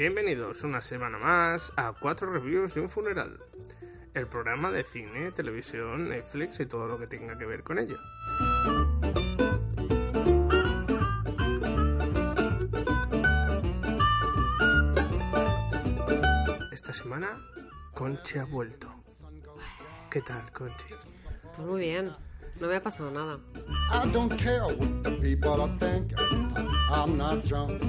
Bienvenidos una semana más a Cuatro Reviews de un Funeral, el programa de cine, televisión, Netflix y todo lo que tenga que ver con ello. Esta semana, Conchi ha vuelto. ¿Qué tal, Conchi? Pues muy bien, no me ha pasado nada. I don't care what the people are thinking. I'm not drunk,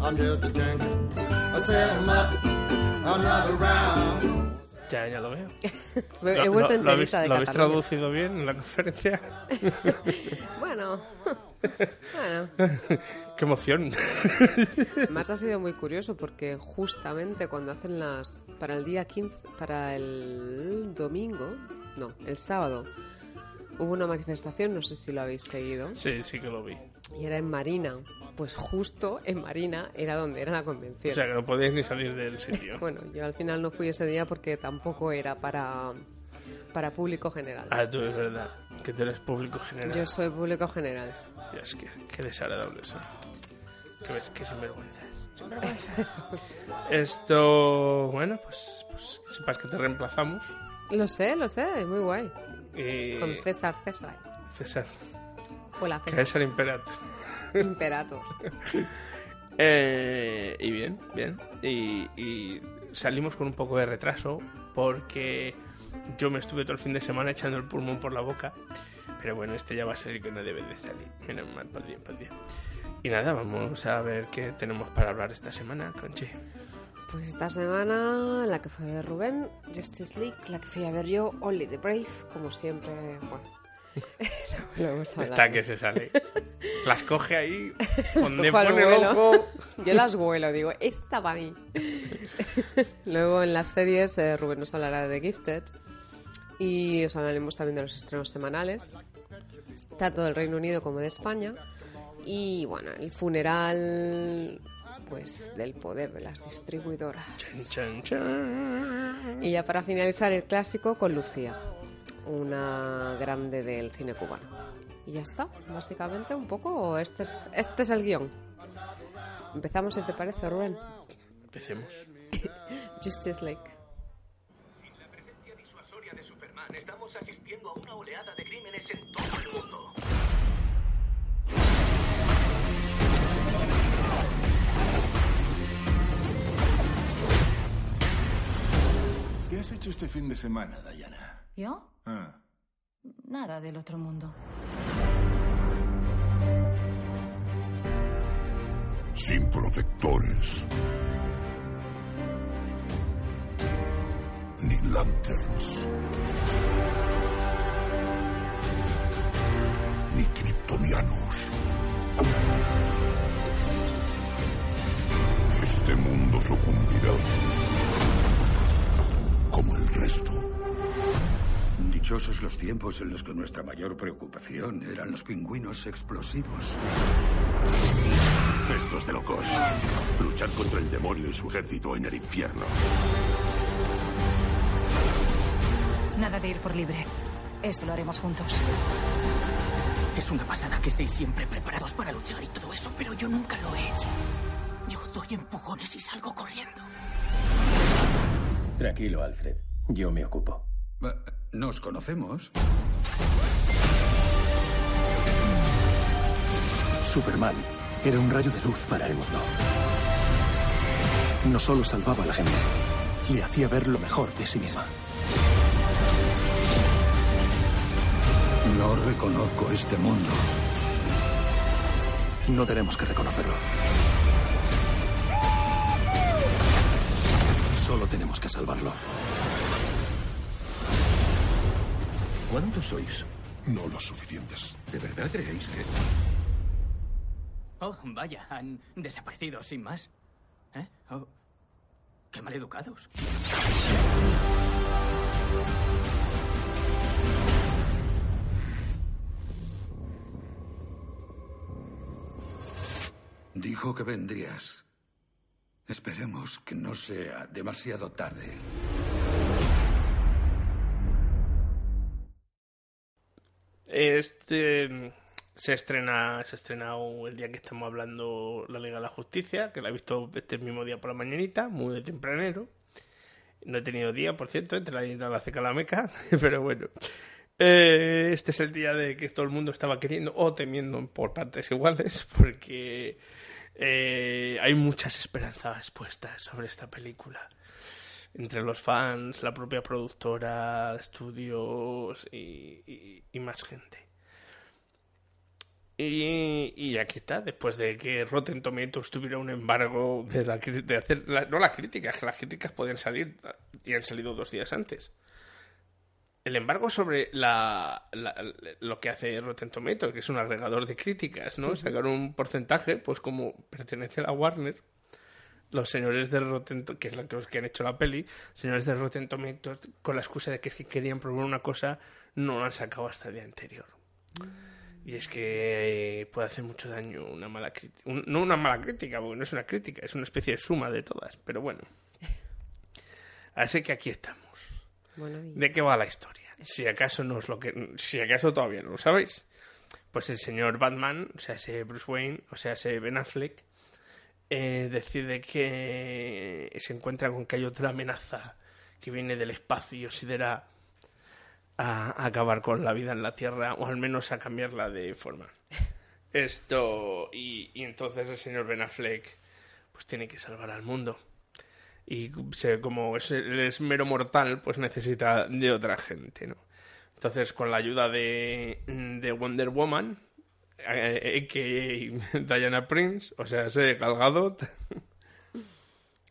I'm just a drinking. I set up another round. Ya, ya lo veo. He vuelto lo- lo habéis- enterita de ¿Lo habéis traducido bien en la conferencia? Bueno, bueno. ¡Qué emoción! Más ha sido muy curioso porque justamente cuando hacen las... Para el día 15, para el domingo, no, el sábado, hubo una manifestación, no sé si lo habéis seguido, Sí, sí que lo vi. y era en Marina. Pues justo en Marina era donde era la O convención. sea, que no podíais ni salir del sitio. Bueno, yo al final no fui ese día porque tampoco era para, para público general. Ah, tú es verdad, que tú eres público general. Yo soy público general. Dios, qué, qué desagradable eso. Qué, ves- qué sinvergüenzas. Sinvergüenzas. Esto, bueno, pues, pues que sepas que te reemplazamos. Lo sé, lo sé, es muy guay. Y Con César César. César, Hola, César. el imperator. Imperator. Eh, y bien, bien. Y, y salimos con un poco de retraso porque yo me estuve todo el fin de semana echando el pulmón por la boca. Pero bueno, este ya va a ser el que no debe de salir. Menos mal, pues bien, pues bien. Y nada, vamos a ver qué tenemos para hablar esta semana, Conchi. Pues esta semana la que fue a ver Rubén, Justice League, la que fui a ver yo, Only the Brave, como siempre, bueno. lo hemos hablado. Está que se sale. Las coge ahí, donde pone el vuelo. ojo. Yo las vuelo, digo, esta para mí. Luego en las series, eh, Rubén nos hablará de The Gifted y os hablaremos también de los estrenos semanales, tanto del Reino Unido como de España. Y bueno, el funeral, pues del poder de las distribuidoras. Chan, chan. Y ya para finalizar el clásico con Lucía, una grande del cine cubano. Y ya está, básicamente un poco, este es, este es el guion. Empezamos, si te parece, Rubén. Empecemos. Justice League. Has hecho este fin de semana, Diana? ¿Yo? Ah, Nada del otro mundo. sin protectores. Ni lanterns. Ni kryptonianos. Este mundo sucumbirá. Como el resto. Dichosos los tiempos en los que nuestra mayor preocupación eran los pingüinos explosivos. Estos de locos. Luchar contra el demonio y su ejército en el infierno. Nada de ir por libre. Esto lo haremos juntos. Es una pasada que estéis siempre preparados para luchar y todo eso, pero yo nunca lo he hecho. Yo doy empujones y salgo corriendo. Tranquilo, Alfred. Yo me ocupo. Eh, Nos conocemos. Superman era un rayo de luz para el mundo. No solo salvaba a la gente, le hacía ver lo mejor de sí misma. No reconozco este mundo. No tenemos que reconocerlo. Solo tenemos que salvarlo. ¿Cuántos sois? No lo suficientes. ¿De verdad creéis que...? Oh, vaya, han desaparecido sin más. ¿Eh? Oh, qué maleducados. Dijo que vendrías. Esperemos que no sea demasiado tarde. Este se estrena, se ha estrenado el día que estamos hablando la Liga de la Justicia, que la he visto este mismo día por la mañanita, muy de tempranero. No he tenido día, por cierto, entre la ida a la ceca la meca, pero bueno. Eh, este es el día de que todo el mundo estaba queriendo o temiendo por partes iguales, porque eh, hay muchas esperanzas puestas sobre esta película. Entre los fans, la propia productora, estudios y, más gente. Y, y aquí está, después de que Rotten Tomatoes tuviera un embargo de, la, de hacer, la- no las críticas, que las críticas podían salir y han salido dos días antes. El embargo sobre la, la- lo que hace Rotten Tomatoes, que es un agregador de críticas, ¿no? Sacar un porcentaje, pues como pertenece a la Warner, los señores de Rotten que es la que, los que han hecho la peli, señores de Rotten Tomatoes, con la excusa de que es que querían probar una cosa, no lo han sacado hasta el día anterior. Y es que puede hacer mucho daño una mala crítica. no una mala crítica, porque no es una crítica, es una especie de suma de todas. Pero bueno. Así que aquí estamos. Bueno, y- ¿De qué va la historia? Si acaso no es lo que. Si acaso todavía no lo sabéis. Pues el señor Batman, o sea, ese Bruce Wayne, o sea, ese Ben Affleck, eh, decide que se encuentra con que hay otra amenaza que viene del espacio y considera a, a acabar con la vida en la Tierra o al menos a cambiarla de forma. Esto y, y entonces el señor Ben Affleck pues tiene que salvar al mundo y se- como es, es mero mortal pues necesita de otra gente, ¿no? Entonces con la ayuda de, de Wonder Woman eh, que Diana Prince, o sea, ese Gal Gadot,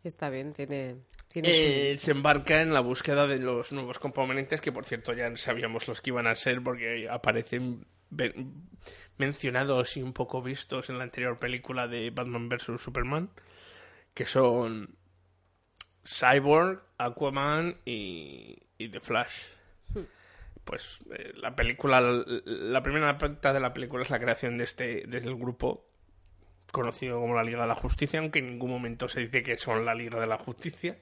Está bien, tiene, eh, se embarca en la búsqueda de los nuevos componentes, que por cierto ya sabíamos los que iban a ser porque aparecen mencionados y un poco vistos en la anterior película de Batman vs. Superman, que son Cyborg, Aquaman y, y The Flash. Pues eh, la película, la primera parte de la película es la creación de este, del grupo conocido como la Liga de la Justicia, aunque en ningún momento se dice que son la Liga de la Justicia.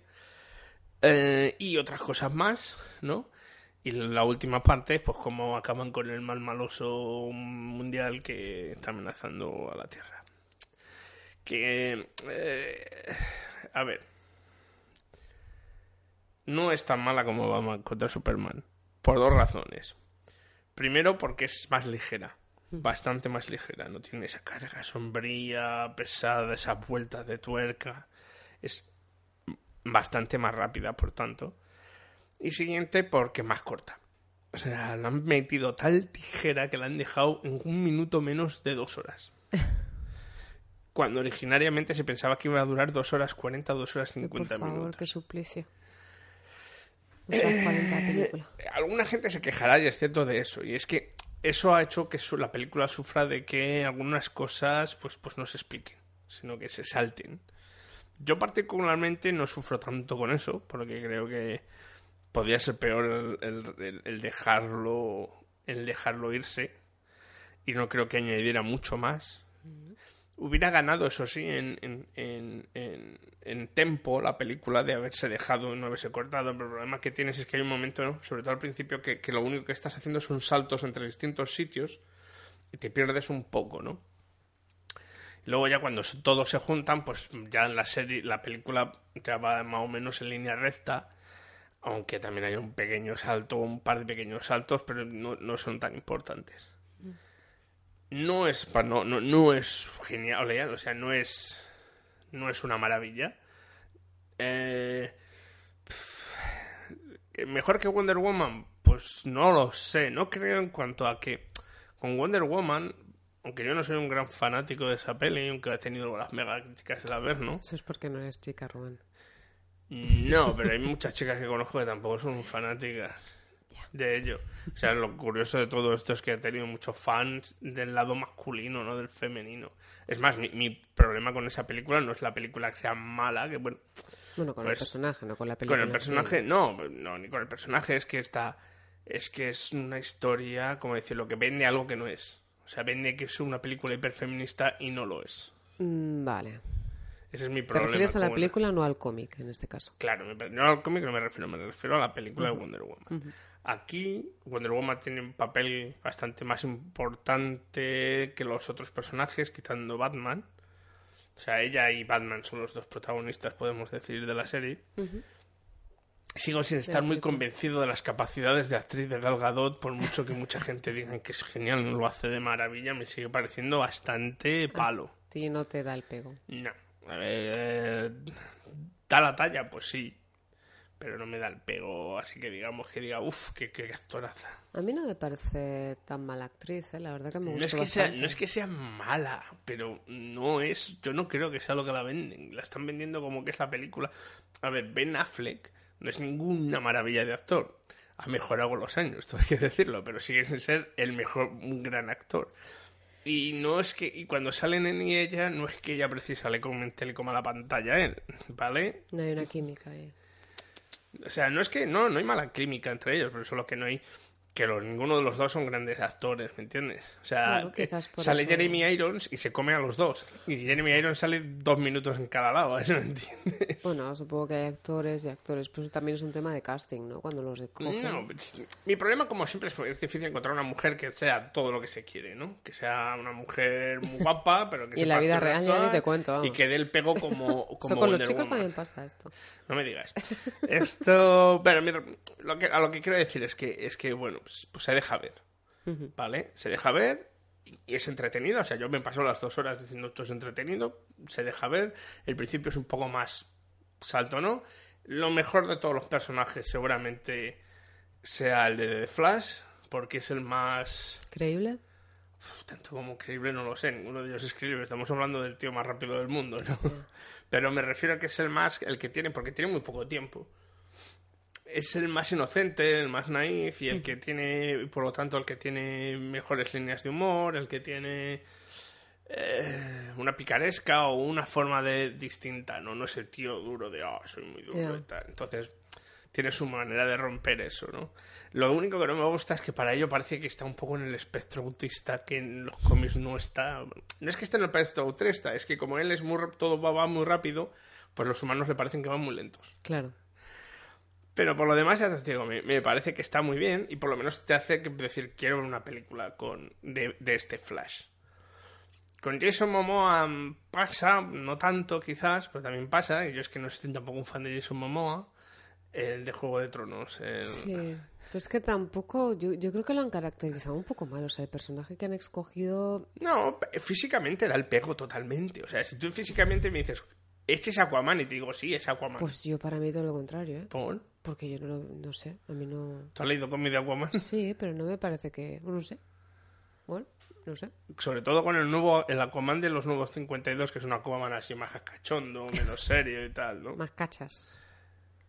Eh, y otras cosas más, ¿no? Y la última parte, pues cómo acaban con el mal maloso mundial que está amenazando a la Tierra. Que... eh, a ver. No es tan mala como Batman contra Superman. Por dos razones. Primero, porque es más ligera. Bastante más ligera. No tiene esa carga sombría, pesada, esas vueltas de tuerca. Es bastante más rápida, por tanto. Y siguiente, porque más corta. O sea, la han metido tal tijera que la han dejado en un minuto menos de dos horas. Cuando originariamente se pensaba que iba a durar dos horas 40, dos horas Por 50 favor, minutos. qué suplicio. Dos horas 40 de película. alguna gente se quejará, y es cierto, de eso. Y es que eso ha hecho que la película sufra de que algunas cosas pues, pues no se expliquen, sino que se salten. Yo particularmente no sufro tanto con eso, porque creo que podría ser peor el, el- el- el dejarlo el dejarlo irse y no creo que añadiera mucho más. Hubiera ganado, eso sí, en, en, en, en, en tempo la película de haberse dejado, no haberse cortado. Pero el problema que tienes es que hay un momento, ¿no? sobre todo al principio, que, que lo único que estás haciendo son saltos entre distintos sitios y te pierdes un poco, ¿no? Y luego ya cuando todos se juntan, pues ya la serie, la película ya va más o menos en línea recta, aunque también hay un pequeño salto, un par de pequeños saltos, pero no, no son tan importantes. No es pa- no, no, no es genial, o sea, no es no es una maravilla. Eh, mejor que Wonder Woman, pues no lo sé, no creo en cuanto a que con Wonder Woman, aunque yo no soy un gran fanático de esa peli, aunque ha tenido las mega críticas de la ver, ¿no? Eso es porque no eres chica, Rubén. No, pero hay muchas chicas que conozco que tampoco son fanáticas. De ello. O sea, lo curioso de todo esto es que ha tenido muchos fans del lado masculino, no del femenino. Es más, mi, mi problema con esa película no es la película que sea mala, que bueno... Bueno, con el pues, personaje, no con la película. Con el sí. personaje, no, no, ni con el personaje, es que está... Es que es una historia, como decirlo, que vende algo que no es. O sea, vende que es una película hiperfeminista y no lo es. Mm, vale. Ese es mi ¿Te problema. refieres a la con- película no al cómic, en este caso? Claro, no al cómic no me refiero, me refiero a la película de Wonder Woman. Aquí Wonder Woman tiene un papel bastante más importante que los otros personajes, quitando Batman. O sea, ella y Batman son los dos protagonistas, podemos decir, de la serie. Sigo sin estar muy convencido de las capacidades de actriz de Gal Gadot, por mucho que mucha gente diga que es genial, lo hace de maravilla, me sigue pareciendo bastante palo. Ti no te da el pego. No. A ver, eh, da la talla, pues sí. Pero no me da el pego, así que digamos que diga, uff, qué, qué actoraza. A mí no me parece tan mala actriz, ¿eh? La verdad que me No gusta es, que sea, no es que sea mala, pero no es. Yo no creo que sea lo que la venden. La están vendiendo como que es la película. A ver, Ben Affleck no es ninguna maravilla de actor. Ha mejorado con los años, esto hay que decirlo, pero sigue sin ser el mejor, un gran actor. Y no es que. Y cuando salen en y ella, no es que ella precisamente le coma la pantalla a él, ¿vale? No hay una química ahí. O sea, no es que no, no hay mala química entre ellos, pero solo que no hay que los, ninguno de los dos son grandes actores, ¿me entiendes? O sea, eh, sale eso- Jeremy Irons y se come a los dos. Y Jeremy Irons sale dos minutos en cada lado, ¿eso me entiendes? Bueno, supongo que hay actores y actores, pero eso también es un tema de casting, ¿no? Cuando los escogen. No, pues, mi problema como siempre es, es difícil encontrar una mujer que sea todo lo que se quiere, ¿no? Que sea una mujer muy guapa, pero que Y en la vida real ya ni te cuento, vamos. Y que dé el pego como, como con los chicos Woman. también pasa esto. No me digas. Esto, bueno, mira, lo que, a lo que quiero decir es que, es que bueno, pues, pues se deja ver. ¿vale? Se deja ver y, y es entretenido. O sea, yo me paso las dos horas diciendo esto es entretenido, se deja ver. El principio es un poco más salto, ¿no? Lo mejor de todos los personajes seguramente sea el de The Flash, porque es el más... ¿Creíble? Tanto como creíble no lo sé, ninguno de ellos es creíble. Estamos hablando del tío más rápido del mundo, ¿no? Pero me refiero a que es el más, el que tiene, porque tiene muy poco tiempo. Es el más inocente, el más naif y el que tiene, por lo tanto, el que tiene mejores líneas de humor, el que tiene eh, una picaresca o una forma de distinta, ¿no? No es el tío duro de, ah, soy muy duro y tal. Entonces, tiene su manera de romper eso, ¿no? Lo único que no me gusta es que para ello parece que está un poco en el espectro autista, que en los cómics no está. No es que esté en el espectro autista, es que como él es muy todo va, va muy rápido, pues los humanos le parecen que van muy lentos. Claro. Pero por lo demás, ya te digo, me, me parece que está muy bien y por lo menos te hace decir, quiero ver una película con, de, de este Flash. Con Jason Momoa pasa, no tanto quizás, pero también pasa, y yo es que no soy tampoco un fan de Jason Momoa, el de Juego de Tronos. el- Sí. Pero es que tampoco, yo, yo creo que lo han caracterizado un poco mal. O sea, el personaje que han escogido. No, físicamente era el pego totalmente. O sea, si tú físicamente me dices, este es Aquaman, y te digo, sí, es Aquaman. Pues yo para mí todo lo contrario, ¿eh? ¿Por? Porque yo no, lo- no sé, a mí no. ¿Tú has leído cómic de Aquaman? Sí, pero no me parece que. No sé. Bueno, no sé. Sobre todo con el nuevo, el Aquaman de los nuevos 52, que es un Aquaman así más cachondo, menos serio y tal, ¿no? Más cachas.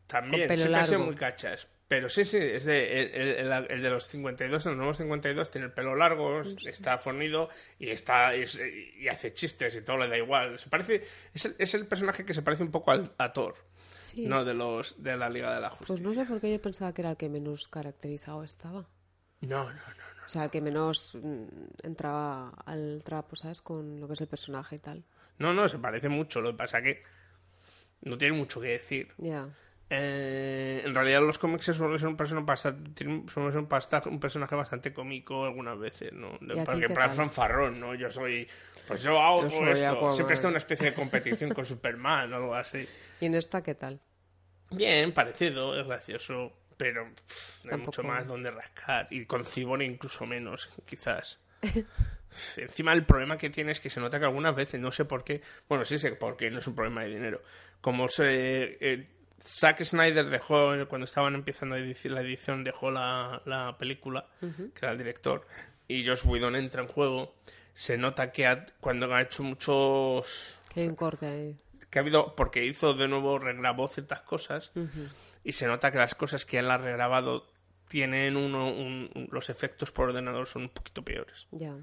También, siempre ha sido muy cachas. Pero sí, sí, es de, el, el- el- el de los 52, los nuevos 52, tiene el pelo largo, está fornido y está y, es- y hace chistes y todo le da igual. Se parece, es el, es el personaje que se parece un poco al, a Thor, Sí. no de los de la Liga de la Justicia. Pues no sé por qué yo pensaba que era el que menos caracterizado estaba. No, no, no. O sea, el que menos mm, entraba al trapo, ¿sabes? Con lo que es el personaje y tal. No, no, se parece mucho. Lo que pasa que no tiene mucho que decir. Ya. Eh, en realidad los cómics suelen ser un personaje un, un personaje bastante cómico algunas veces, ¿no? De- ¿Y aquí porque para tal? fanfarrón, ¿no? Yo soy, pues yo hago Yo todo esto. Aquaman. Siempre está en una especie de competición con Superman o algo así. ¿Y en esta qué tal? Bien, parecido, es gracioso, pero pff, no hay mucho más donde rascar. Y con Cibor incluso menos, quizás. Encima el problema que tiene es que se nota que algunas veces, no sé por qué, bueno, sí sé por qué, no es un problema de dinero. Como se, eh, Zack Snyder dejó, cuando estaban empezando la edición, dejó la, la película, que era el director, y Josh Whedon entra en juego, se nota que ha- cuando ha hecho muchos... Que hay un corte ahí. que ha habido, porque hizo de nuevo, regrabó ciertas cosas, y se nota que las cosas que él ha regrabado tienen uno, un- un- los efectos por ordenador son un poquito peores. Ya.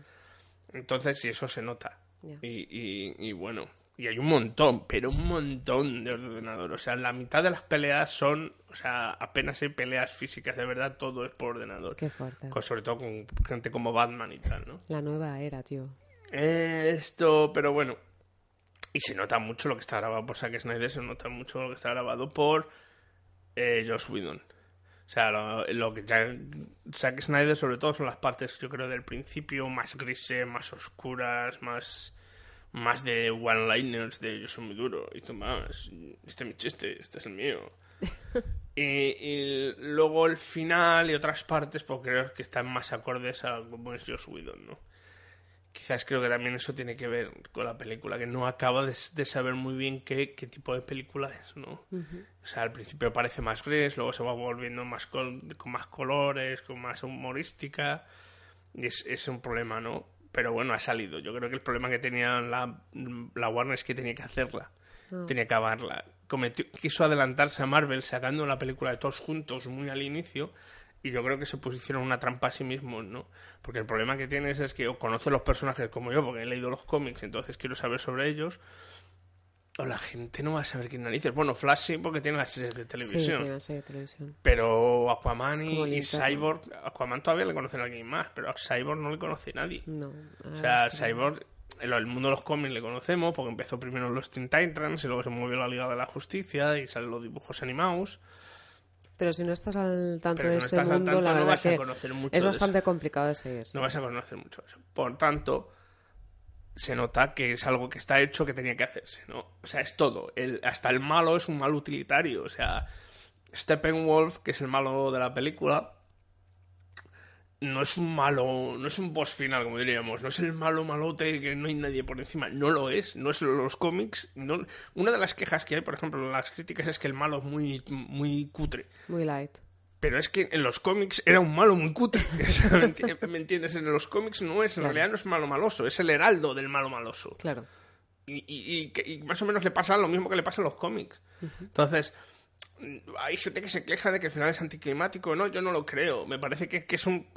Entonces, sí, eso se nota. Y, y- y bueno, y hay un montón, pero un montón de ordenador. O sea, la mitad de las peleas son, o sea, apenas hay peleas físicas, de verdad, todo es por ordenador. Qué fuerte. Con- sobre todo con gente como Batman y tal, ¿no? La nueva era, tío. Eh, Esto, pero bueno. Y se nota mucho lo que está grabado por Zack Snyder, se nota mucho lo que está grabado por eh, Joss Whedon. O sea, lo, lo que ya Zack Snyder sobre todo son las partes, yo creo, del principio más grises, más oscuras, más más de one-liners de yo soy muy duro y tú más, este es mi chiste, este es el mío. y, y luego el final y otras partes, pues creo que están más acordes a cómo es Joss Whedon, ¿no? Quizás creo que también eso tiene que ver con la película, que no acaba de, de saber muy bien qué, qué tipo de película es, ¿no? O sea, al principio parece más gris, luego se va volviendo más col- con más colores, con más humorística. Y es, es un problema, ¿no? Pero bueno, ha salido. Yo creo que el problema que tenía la, la Warner es que tenía que hacerla. Ah. Tenía que acabarla. Cometió, quiso adelantarse a Marvel sacando la película de todos juntos muy al inicio. Y yo creo que se pusieron una trampa a sí mismos, ¿no? Porque el problema que tienes es que o conoces los personajes como yo, porque he leído los cómics, entonces quiero saber sobre ellos. O la gente no va a saber quién narices. Bueno, Flash sí, porque tiene las series de Sí, televisión. tiene una serie de televisión. Pero Aquaman y. Cyborg, Aquaman todavía le conocen a alguien más, pero a Cyborg no le conoce nadie. No. O sea, Cyborg, en el mundo de los cómics le conocemos porque empezó primero los Teen Titans y luego se movió la Liga de la Justicia y salen los dibujos animados. Pero si no estás al tanto Pero de no ese mundo, tanto, la no verdad vas a conocer mucho es bastante complicado de seguir. No vas a conocer mucho eso. Por tanto, se nota que es algo que está hecho que tenía que hacerse, ¿no? O sea, es todo. El, hasta el malo es un mal utilitario. O sea, Steppenwolf, que es el malo de la película, no es un malo, no es un boss final, como diríamos, no es el malo malote que no hay nadie por encima, no lo es, no es los cómics. No... Una de las quejas que hay, por ejemplo, en las críticas es que el malo es muy, muy cutre. Muy light. Pero es que en los cómics era un malo muy cutre. ¿me, enti- me entiendes? En los cómics no es, en Claro. realidad no es malo maloso, es el heraldo del malo maloso. Claro. Y, y- y que- y más o menos le pasa lo mismo que le pasa en los cómics. Entonces, mm, hay gente que se queja de que el final es anticlimático. No, yo no lo creo. Me parece que, que es un.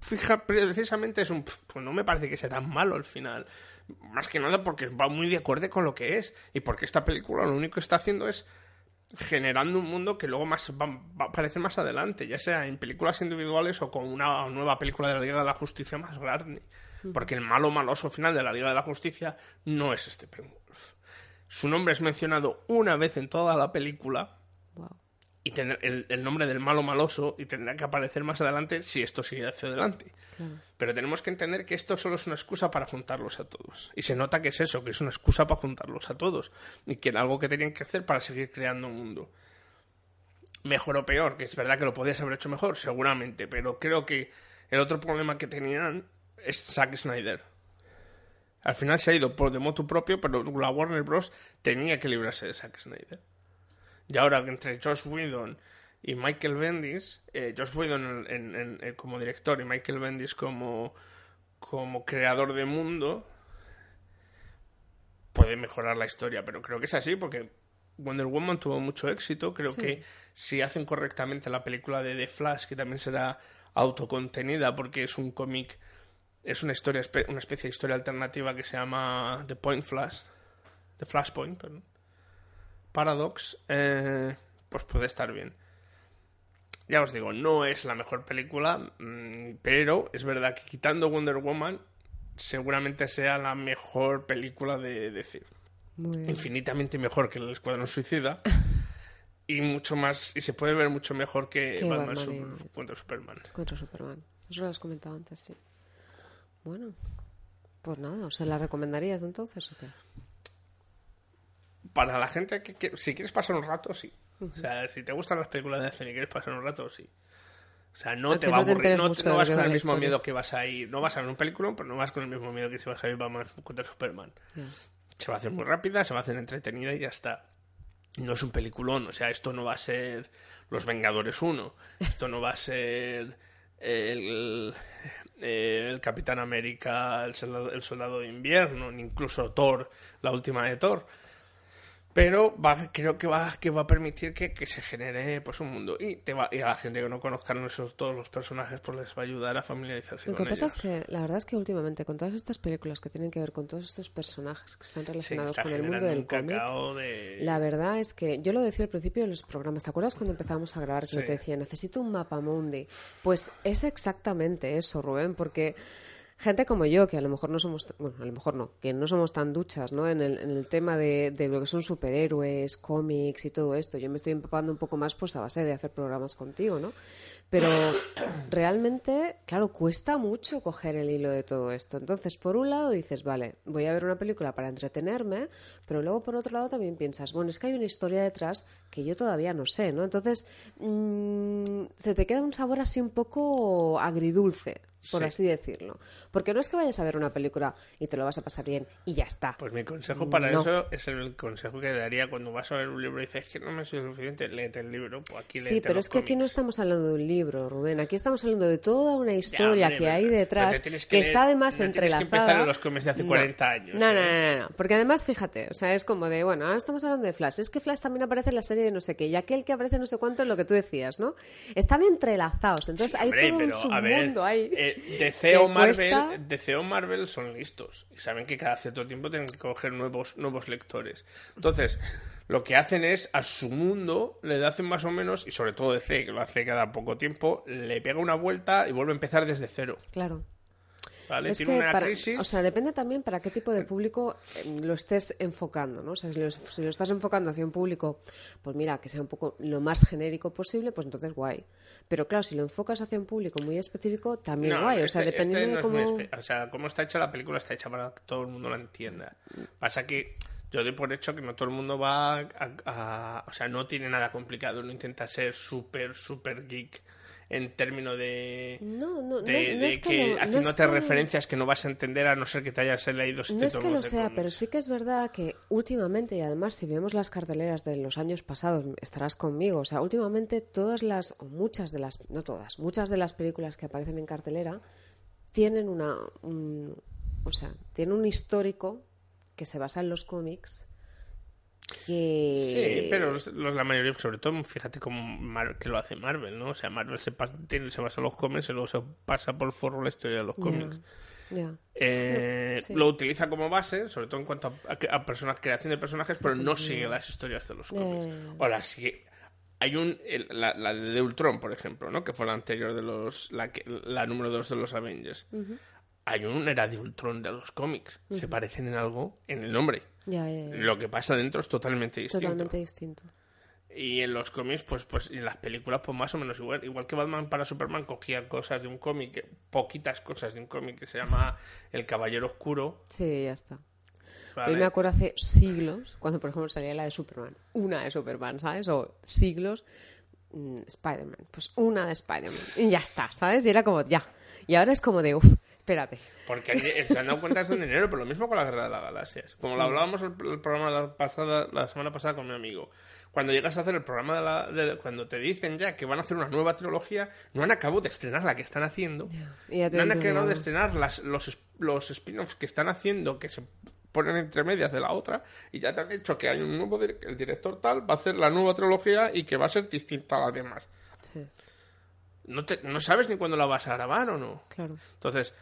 Fija, precisamente es un. Pues no me parece que sea tan malo el final. Más que nada porque va muy de acuerdo con lo que es. Y porque esta película lo único que está haciendo es generando un mundo que luego más va, va a aparecer más adelante, ya sea en películas individuales o con una nueva película de la Liga de la Justicia más grande. Porque el malo maloso final de la Liga de la Justicia no es Steppenwolf. Su nombre es mencionado una vez en toda la película Wow. Y tendrá el, el nombre del malo maloso y tendrá que aparecer más adelante si esto sigue hacia adelante. Claro. Pero tenemos que entender que esto solo es una excusa para juntarlos a todos. Y se nota que es eso, que es una excusa para juntarlos a todos. Y que era algo que tenían que hacer para seguir creando un mundo. Mejor o peor, que es verdad que lo podías haber hecho mejor, seguramente. Pero creo que el otro problema que tenían es Zack Snyder. Al final se ha ido por de motu propio, pero la Warner Bros. tenía que librarse de Zack Snyder. Y ahora que entre Josh Whedon y Michael Bendis, eh, Josh Whedon en- en- en- eh, como director y Michael Bendis como, como creador de mundo, puede mejorar la historia, pero creo que es así porque Wonder Woman tuvo mucho éxito. Creo Sí. que si hacen correctamente la película de The Flash, que también será autocontenida porque es un cómic, es una historia, una especie de historia alternativa que se llama The Point Flash, The Flashpoint, perdón. Paradox, eh, pues puede estar bien. Ya os digo, no es la mejor película, mm, pero es verdad que quitando Wonder Woman, seguramente sea la mejor película de bien. Infinitamente mejor que el Escuadrón Suicida. y mucho más, y se puede ver mucho mejor que, Que Batman, Batman Super- y- contra Superman. Contra Superman. Eso lo has comentado antes, sí. Bueno, pues nada, ¿se la recomendarías entonces o qué? Para la gente que, que- si quieres pasar un rato, sí. O sea, si te gustan las películas de acción y quieres pasar un rato, sí. O sea, no Aunque te va a no te aburrir, no, mucho no vas con el mismo historia. miedo que vas a ir. No vas a ver un película, pero no vas con el mismo miedo que si vas a ir Batman contra Superman. Se va a hacer muy rápida, se va a hacer entretenida y ya está. No es un peliculón, o sea, esto no va a ser Los Vengadores 1, esto no va a ser el, el Capitán América, el soldado, el soldado de invierno, ni incluso Thor, la última de Thor. Pero va, creo que va, que va a permitir que, que se genere pues un mundo y te va y a la gente que no conozcan esos todos los personajes pues les va a ayudar a familiarizarse Lo con que pasa ellos. es que la verdad es que últimamente con todas estas películas que tienen que ver con todos estos personajes que están Sí, relacionados está con el mundo del cómic, de... la verdad es que yo lo decía al principio de los programas, ¿te acuerdas cuando empezamos a grabar que yo te decía, necesito un mapa mundi? Pues es exactamente eso, Rubén, porque gente como yo, que a lo mejor no somos, bueno, a lo mejor no, que no somos tan duchas, ¿no? En el, en el tema de, de lo que son superhéroes, cómics y todo esto. Yo me estoy empapando un poco más pues a base de hacer programas contigo, ¿no? Pero realmente, claro, cuesta mucho coger el hilo de todo esto. Entonces, por un lado dices, vale, voy a ver una película para entretenerme, pero luego por otro lado también piensas, bueno, es que hay una historia detrás que yo todavía no sé, ¿no? Entonces, mm, se te queda un sabor así un poco agridulce, por Sí. así decirlo. Porque no es que vayas a ver una película y te lo vas a pasar bien y ya está. Pues mi consejo para No. eso es el consejo que daría cuando vas a ver un libro y dices "Es que no me sido suficiente, léete el libro, pues aquí Sí, pero es que aquí no estamos hablando de un libro, Rubén. Aquí estamos hablando de toda una historia hombre, que hay detrás, que, está además no tienes que entrelazada. empezar en los cómics de hace 40 años, No, no, ¿eh? no, no, no. Porque además, fíjate, o sea, es como de, bueno, ahora estamos hablando de Flash. Es que Flash también aparece en la serie de no sé qué, y aquel que aparece no sé cuánto es lo que tú decías, ¿no? Están entrelazados, entonces hay Hombre, todo un submundo ahí. Eh, DC o Marvel, DC o Marvel son listos y saben que cada cierto tiempo tienen que coger nuevos, nuevos lectores. Entonces, lo que hacen es a su mundo le hacen más o menos, y sobre todo DC, que lo hace cada poco tiempo, le pega una vuelta y vuelve a empezar desde cero. Claro. ¿Vale? Es Tiene que una para- crisis. o sea, depende también para qué tipo de público eh, lo estés enfocando, ¿no? O sea, si lo, si lo estás enfocando hacia un público, pues mira, que sea un poco lo más genérico posible, pues entonces guay. Pero claro, si lo enfocas hacia un público muy específico, también No, guay. O sea, este- dependiendo este no de cómo... espe- O sea, cómo está hecha la película, está hecha para que todo el mundo la entienda. Pasa que yo doy por hecho que no todo el mundo va a, a- O sea, no tiene nada complicado, no intenta ser súper, súper geek en términos de... No, no, de, no, es- de que que, lo- no haciéndote es que- referencias que no vas a entender a no ser que te hayas leído siete No es que lo sea, pero sí que es verdad que últimamente, y además si vemos las carteleras de los años pasados, estarás conmigo, o sea, últimamente todas las, o muchas de las, no todas, muchas de las películas que aparecen en cartelera tienen una, un- o sea, tienen un histórico que se basa en los cómics que... Sí, pero los- los- la mayoría, sobre todo, fíjate cómo Mar- que lo hace Marvel, ¿no? O sea, Marvel se, pa- tiene, se basa en los cómics y luego se pasa por forro la historia de los cómics. Eh, Sí. Lo utiliza como base, sobre todo en cuanto a, a, a personas, creación de personajes, pero no sigue las historias de los cómics. O las sigue. Hay un. el- la, la de Ultron, por ejemplo, ¿no? Que fue la anterior de los. La, que- la número 2 de los Avengers. Hay un era de Ultron de los cómics. Se parecen en algo en el nombre. Ya, ya, ya. Lo que pasa dentro es totalmente distinto. Totalmente distinto. Y en los cómics, pues, pues, en las películas, pues más o menos igual. Igual que Batman para Superman cogía cosas de un cómic, poquitas cosas de un cómic que se llama El Caballero Oscuro. Sí, ya está. ¿vale? Yo me acuerdo hace siglos, cuando por ejemplo salía la de Superman, una de Superman, ¿sabes? O siglos, mm, Spider-Man, pues una de Spider-Man. Y ya está, ¿sabes? Y era como, ya. Y ahora es como de, uff, espérate. Porque hay- se han dado cuenta de dinero, pero lo mismo con la Guerra de las Galaxias. Como lo hablábamos el, el programa la, pasada, la semana pasada con mi amigo. Cuando llegas a hacer el programa de la... de- cuando te dicen ya que van a hacer una nueva trilogía, no han acabado de estrenar la que están haciendo. No han acabado de estrenar las, los, es- los spin-offs que están haciendo, que se ponen entre medias de la otra, y ya te han dicho que hay un nuevo... El director tal va a hacer la nueva trilogía y que va a ser distinta a las demás. Sí, No, te- no sabes ni cuándo la vas a grabar o no. claro. Entonces,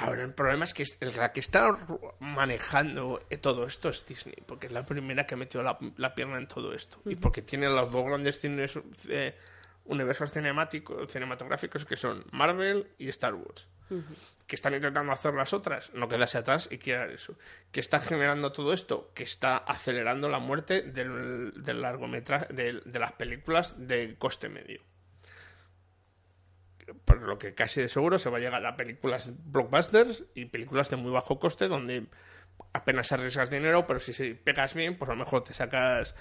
ahora el problema es que la que está manejando eh, todo esto es Disney, porque es la primera que metió la, la pierna en todo esto. Y porque tiene los dos grandes eh, universos cinemáticos, cinematográficos que son Marvel y Star Wars. Que están intentando hacer las otras, no quedarse atrás y crear eso. Que está generando todo esto, que está acelerando la muerte del, del largometraje, de, de las películas de coste medio por lo que casi de seguro se va a llegar a películas blockbusters y películas de muy bajo coste donde apenas arriesgas dinero, pero si se pegas bien, pues a lo mejor te sacas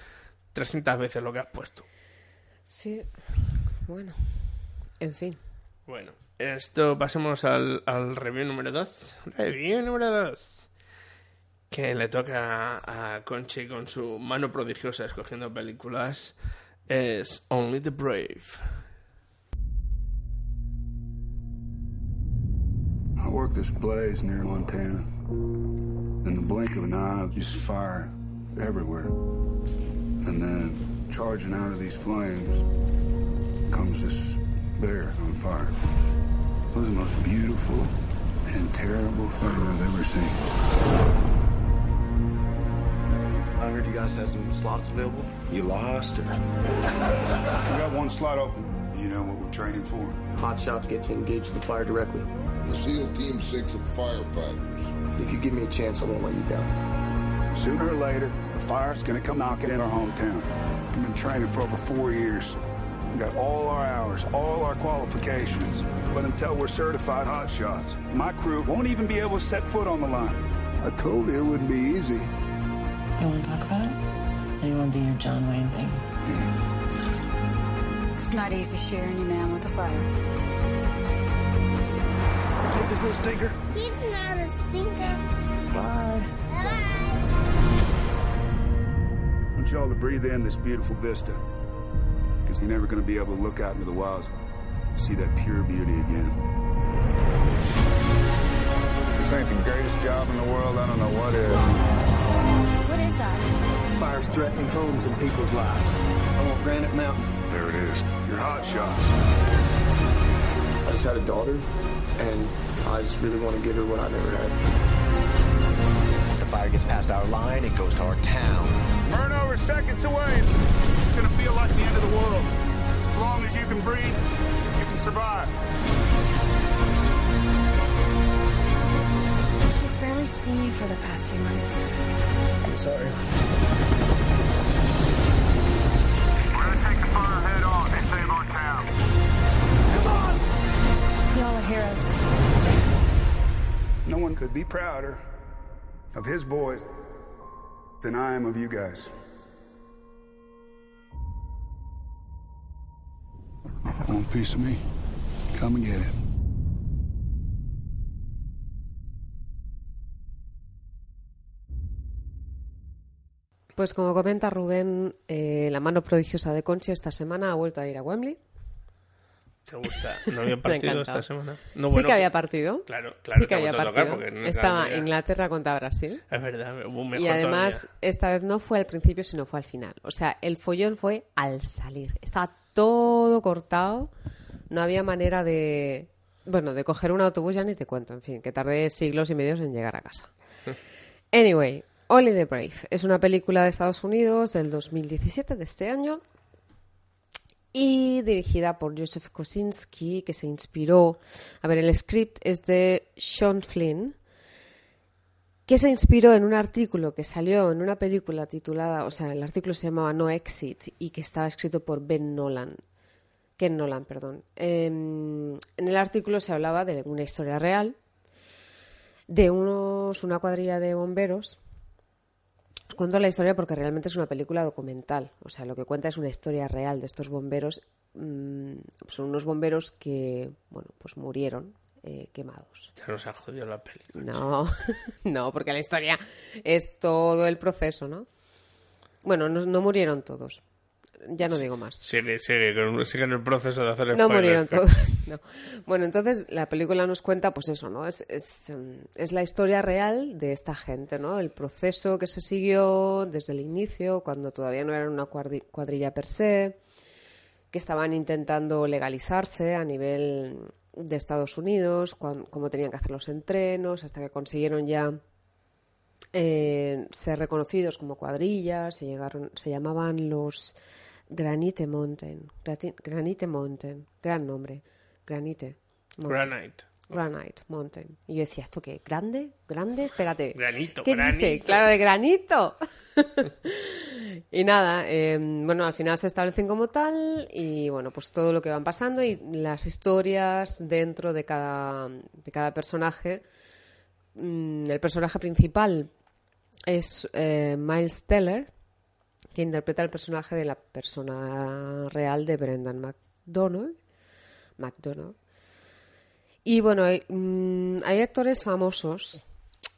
300 veces lo que has puesto. Sí, bueno, en fin. Bueno, esto pasemos al, al review número 2. Review número 2. Que le toca a, a Conchi con su mano prodigiosa escogiendo películas. Es Only the Brave. I work this blaze near Montana. In the blink of an eye, just fire everywhere. And then, charging out of these flames, comes this bear on fire. It was the most beautiful and terrible thing I've ever seen. I heard you guys had some slots available. You lost her. We got one slot open. You know what we're training for? Hot shots get to engage the fire directly. The SEAL Team 6 of firefighters. If you give me a chance, I won't let you down. Sooner or later, the fire's gonna come knocking in our hometown. We've been training for over four years. We got all our hours, all our qualifications. But until we're certified hot shots, my crew won't even be able to set foot on the line. I told you it wouldn't be easy. You want to talk about it? Or you want to do your John Wayne thing? Mm-hmm. It's not easy sharing your man with a fire. Take this little stinker. He's not a stinker. Bye. I want y'all to breathe in this beautiful vista. Because you're never going to be able to look out into the wilds and see that pure beauty again. This ain't the greatest job in the world. I don't know what is. What is that? Fire's threatening homes and people's lives. I want Granite Mountain. There it is. Your hot shots. I just had a daughter, and I just really want to give her what I never had. The fire gets past our line, it goes to our town. Murno, we're seconds away. It's gonna feel like the end of the world. As long as you can breathe, you can survive. She's barely seen you for the past few months. I'm sorry. Heroes. No one could be prouder of his boys than I am of you guys. Want a piece of me? Come and get it. Pues como comenta Rubén, eh, la mano prodigiosa de Conchi esta semana ha vuelto a ir a Wembley. ¿Te gusta? ¿No había Me partido esta semana? No, sí bueno, que había partido. Claro, claro. sí que había partido. no- Estaba claro, Inglaterra contra Brasil. Es verdad, hubo un mejor Y además, todavía. esta vez no fue al principio, sino fue al final. O sea, el follón fue al salir. Estaba todo cortado. No había manera de. Bueno, de coger un autobús ya ni te cuento. En fin, que tardé siglos y medios en llegar a casa. Anyway, Only the Brave es una película de Estados Unidos del 2017, de este año, y dirigida por Joseph Kosinski, que se inspiró. A ver, el script es de Sean Flynn, que se inspiró en un artículo que salió en una película titulada, o sea, el artículo se llamaba No Exit y que estaba escrito por Ben Nolan. Ken Nolan, perdón. Em, en el artículo se hablaba de una historia real de unos, una cuadrilla de bomberos. Cuento la historia porque realmente es una película documental. O sea, lo que cuenta es una historia real de estos bomberos. Mm, son unos bomberos que, bueno, pues murieron eh, quemados. Ya nos ha jodido la película. No, no, porque la historia es todo el proceso, ¿no? Bueno, no, no murieron todos. Ya no digo más. Sigue, sigue, sigue en el proceso de hacer No murieron todos. no. Bueno, entonces la película nos cuenta, pues eso, ¿no? Es, es, mm, es la historia real de esta gente, ¿no? El proceso que se siguió desde el inicio, cuando todavía no eran una cuadri- cuadrilla per se, que estaban intentando legalizarse a nivel de Estados Unidos, cuan- cómo tenían que hacer los entrenos, hasta que consiguieron ya eh, ser reconocidos como cuadrillas, y llegaron, se llamaban los Granite Mountain. Granite Mountain, gran nombre. Granite. Mountain. Granite. Granite Mountain. Y yo decía, ¿esto qué? ¿Grande? ¿Grande? Espérate. Granito, ¿Qué dice? Claro, de granito. y nada, eh, bueno, al final se establecen como tal y bueno, pues todo lo que van pasando y las historias dentro de cada, de cada personaje. Mm, el personaje principal es eh, Miles Teller, que interpreta el personaje de la persona real de Brendan McDonald. McDonald. Y bueno, hay, mm, hay actores famosos,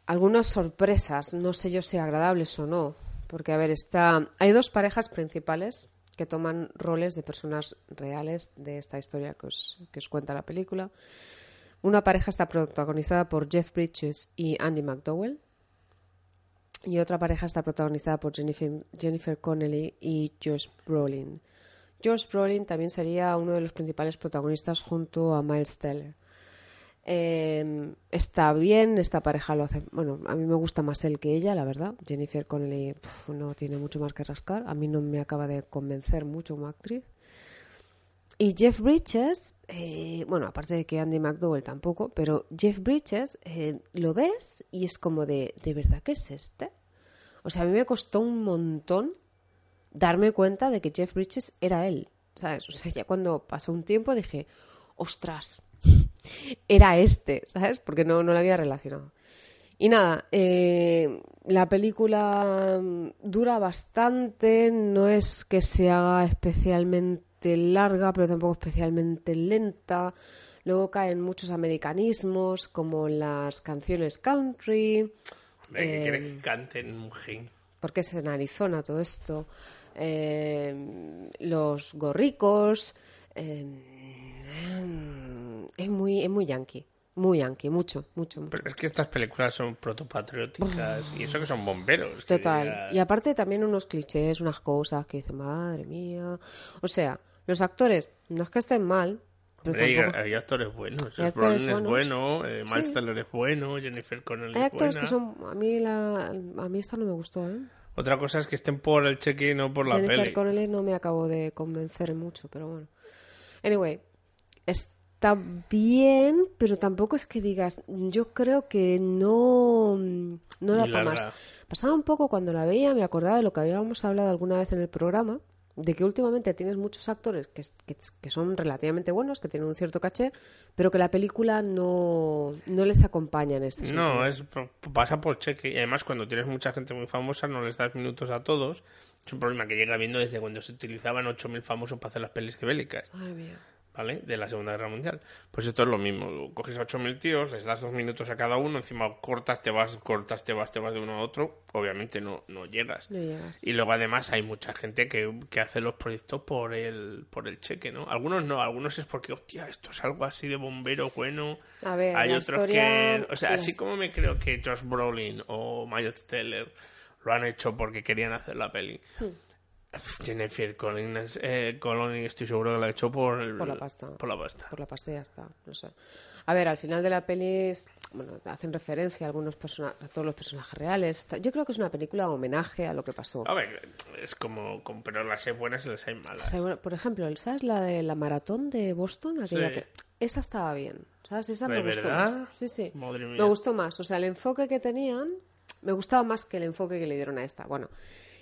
algunas sorpresas, no sé yo si agradables o no, porque a ver, está, hay dos parejas principales que toman roles de personas reales de esta historia que os, que os cuenta la película. Una pareja está protagonizada por Jeff Bridges y Andy McDowell. Y otra pareja está protagonizada por Jennifer, Jennifer Connelly y Josh Brolin. Josh Brolin también sería uno de los principales protagonistas junto a Miles Teller. Eh, está bien, esta pareja lo hace. Bueno, a mí me gusta más él que ella, la verdad. Jennifer Connelly no tiene mucho más que rascar. A mí no me acaba de convencer mucho como actriz. Y Jeff Bridges, eh, bueno, aparte de que Andy McDowell tampoco, pero Jeff Bridges eh, lo ves y es como de, ¿de verdad que es este? O sea, a mí me costó un montón darme cuenta de que Jeff Bridges era él, ¿sabes? O sea, ya cuando pasó un tiempo dije, ostras, era este, ¿sabes? Porque no, no lo había relacionado. Y nada, eh, la película mm, dura bastante, no es que se haga especialmente larga, pero tampoco especialmente lenta. Luego caen muchos americanismos, como las canciones country. Hombre, ¿qué eh, quieres que canten un gen? porque es en Arizona todo esto. Eh, los gorricos. eh, es muy, es muy yankee. Muy yankee, mucho, mucho, mucho. Pero es que estas películas son protopatrióticas y eso que son bomberos. que Total. Y aparte también unos clichés, unas cosas que dicen, madre mía. O sea, los actores no es que estén mal, pero Hombre, hay- tampoco... hay, actores buenos. Hay actores es bueno, eh, Miles Sí. Teller es bueno, Jennifer Connelly Hay es actores buena. que son... A mí, la... a mí esta no me gustó, ¿eh? Otra cosa es que estén por el cheque y no por la Jennifer peli. Connelly no me acabo de convencer mucho, pero bueno. Anyway, está bien, pero tampoco es que digas, yo creo que no, no da para más. Pasaba un poco cuando la veía, me acordaba de lo que habíamos hablado alguna vez en el programa, de que últimamente tienes muchos actores que, que, que son relativamente buenos, que tienen un cierto caché, pero que la película no, no les acompaña en este sentido. No, es pasa por cheque. Y además, cuando tienes mucha gente muy famosa, no les das minutos a todos. Es un problema que llega viendo desde cuando se utilizaban 8.000 famosos para hacer las pelis de bélicas. Madre mía. ¿Vale? De la Segunda Guerra Mundial. Pues esto es lo mismo. Coges a 8.000 tíos, les das dos minutos a cada uno, encima cortas, te vas, cortas, te vas, te vas de uno a otro. Obviamente no, no llegas. No llegas. Y luego además hay mucha gente que, que hace los proyectos por el, por el cheque, ¿no? Algunos no, algunos es porque, hostia, esto es algo así de bombero bueno. A ver, hay otros historia- que... O sea, la así como me creo que Josh Brolin o Miles Teller lo han hecho porque querían hacer la peli. Hmm. Jennifer Collins, eh, Connelly estoy seguro que la ha hecho por, el- Por la pasta. Por la pasta. Por la pasta y ya está. No sé. A ver, al final de la peli, bueno, hacen referencia a algunos a todos los personajes reales. Yo creo que es una película homenaje a lo que pasó. A ver, es como, como- pero las hay buenas y las hay malas. O sea, bueno, por ejemplo, ¿sabes la de la maratón de Boston? Aquella Sí. que... Esa estaba bien, ¿sabes? Esa ¿De me gustó verdad? más. Sí, sí. Madre mía. Me gustó más. O sea, el enfoque que tenían me gustaba más que el enfoque que le dieron a esta. Bueno,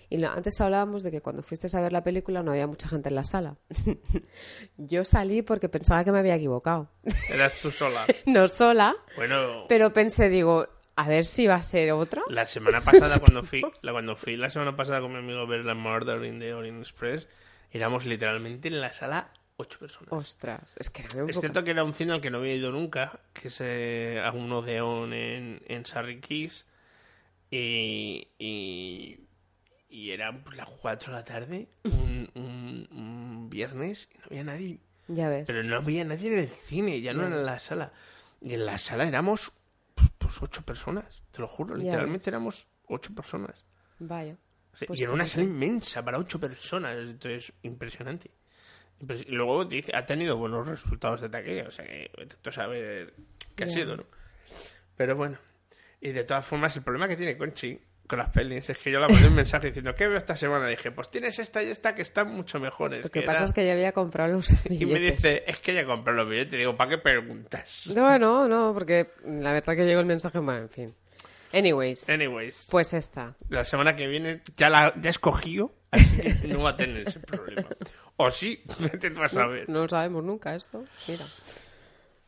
y antes hablábamos de que cuando fuiste a ver la película no había mucha gente en la sala. Yo salí porque pensaba que me había equivocado. Eras tú sola. no sola, Bueno, pero pensé, digo, a ver si va a ser otra. La semana pasada, cuando fui, la, cuando fui la semana pasada con mi amigo a ver la Murder in the Orient Express, éramos literalmente en la sala ocho personas. Ostras, es que era un Es poco- cierto que era un cine al que no había ido nunca, que es eh, a un Odeón en, en y, y eran pues, las 4 de la tarde, un, un- un viernes, y no había nadie. Ya ves. Pero no había nadie en el cine, ya no Ya en ves. la sala. Y en la sala éramos pues, pues, ocho personas, te lo juro, Ya literalmente ves. éramos ocho personas. Vaya. Pues y era una sala inmensa para ocho personas, entonces impresionante. Impres- Y luego dice, ha tenido buenos resultados de taquilla, o sea que intento saber qué ha sido, ¿no? Pero bueno, y de todas formas, el problema que tiene Conchi con las pelis es que yo le mandé un mensaje diciendo, ¿qué veo esta semana? Dije, pues tienes esta y esta que están mucho mejores. Lo que pasa es que ya había comprado los billetes. Y me dice, es que ya compré los billetes. Y digo, ¿para qué preguntas? No, no, no, porque la verdad que llegó el mensaje, bueno, en fin. Anyways, Anyways, pues esta. la semana que viene ya la ya he escogido, así que no va a tener ese problema. O sí, vete tú a No, saber. no lo sabemos nunca esto. Mira.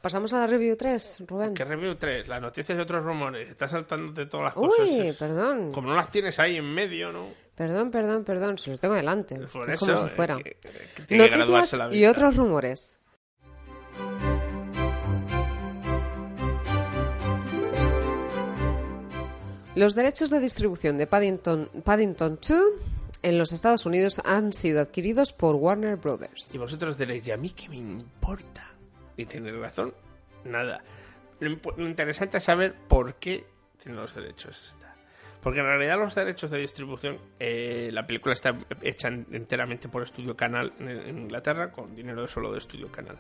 Pasamos a la review 3, Rubén. ¿Qué review 3? Las noticias y otros rumores. Estás saltándote todas las cosas. Uy, perdón. Como no las tienes ahí en medio, ¿no? Perdón, perdón, perdón. Se los tengo delante. Por es eso, como si fuera. que- que Noticias y otros rumores. Los derechos de distribución de Paddington, Paddington 2 en los Estados Unidos han sido adquiridos por Warner Brothers. Y vosotros diréis, ¿y a mí qué me importa? Y tenéis razón, nada. Lo, interesante es saber por qué tiene los derechos esta. Porque en realidad los derechos de distribución, eh, la película está hecha en- enteramente por Estudio Canal en, Inglaterra, con dinero solo de Estudio Canal.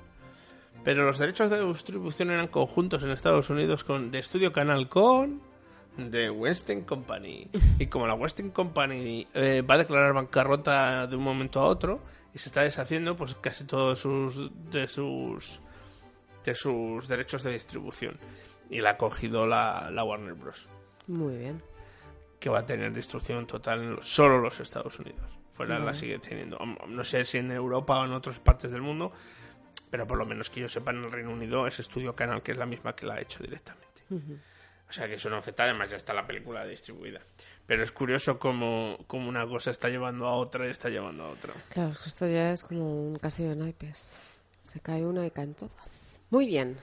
Pero los derechos de distribución eran conjuntos en Estados Unidos con de Estudio Canal con The Western Company. Y como la Western Company eh, va a declarar bancarrota de un momento a otro y se está deshaciendo, pues casi todos sus de sus de sus derechos de distribución. Y la ha cogido la, la Warner Bros. Muy bien. Que va a tener distribución total en solo los Estados Unidos. Fuera la sigue teniendo. No sé si en Europa o en otras partes del mundo, pero por lo menos que yo sepa en el Reino Unido es Estudio Canal, que es la misma que la ha hecho directamente. O sea que eso no afecta, además ya está la película distribuida. Pero es curioso cómo, cómo una cosa está llevando a otra y está llevando a otra. Claro, esto ya es como un castillo de naipes. Se cae una y caen todas. Muy bien.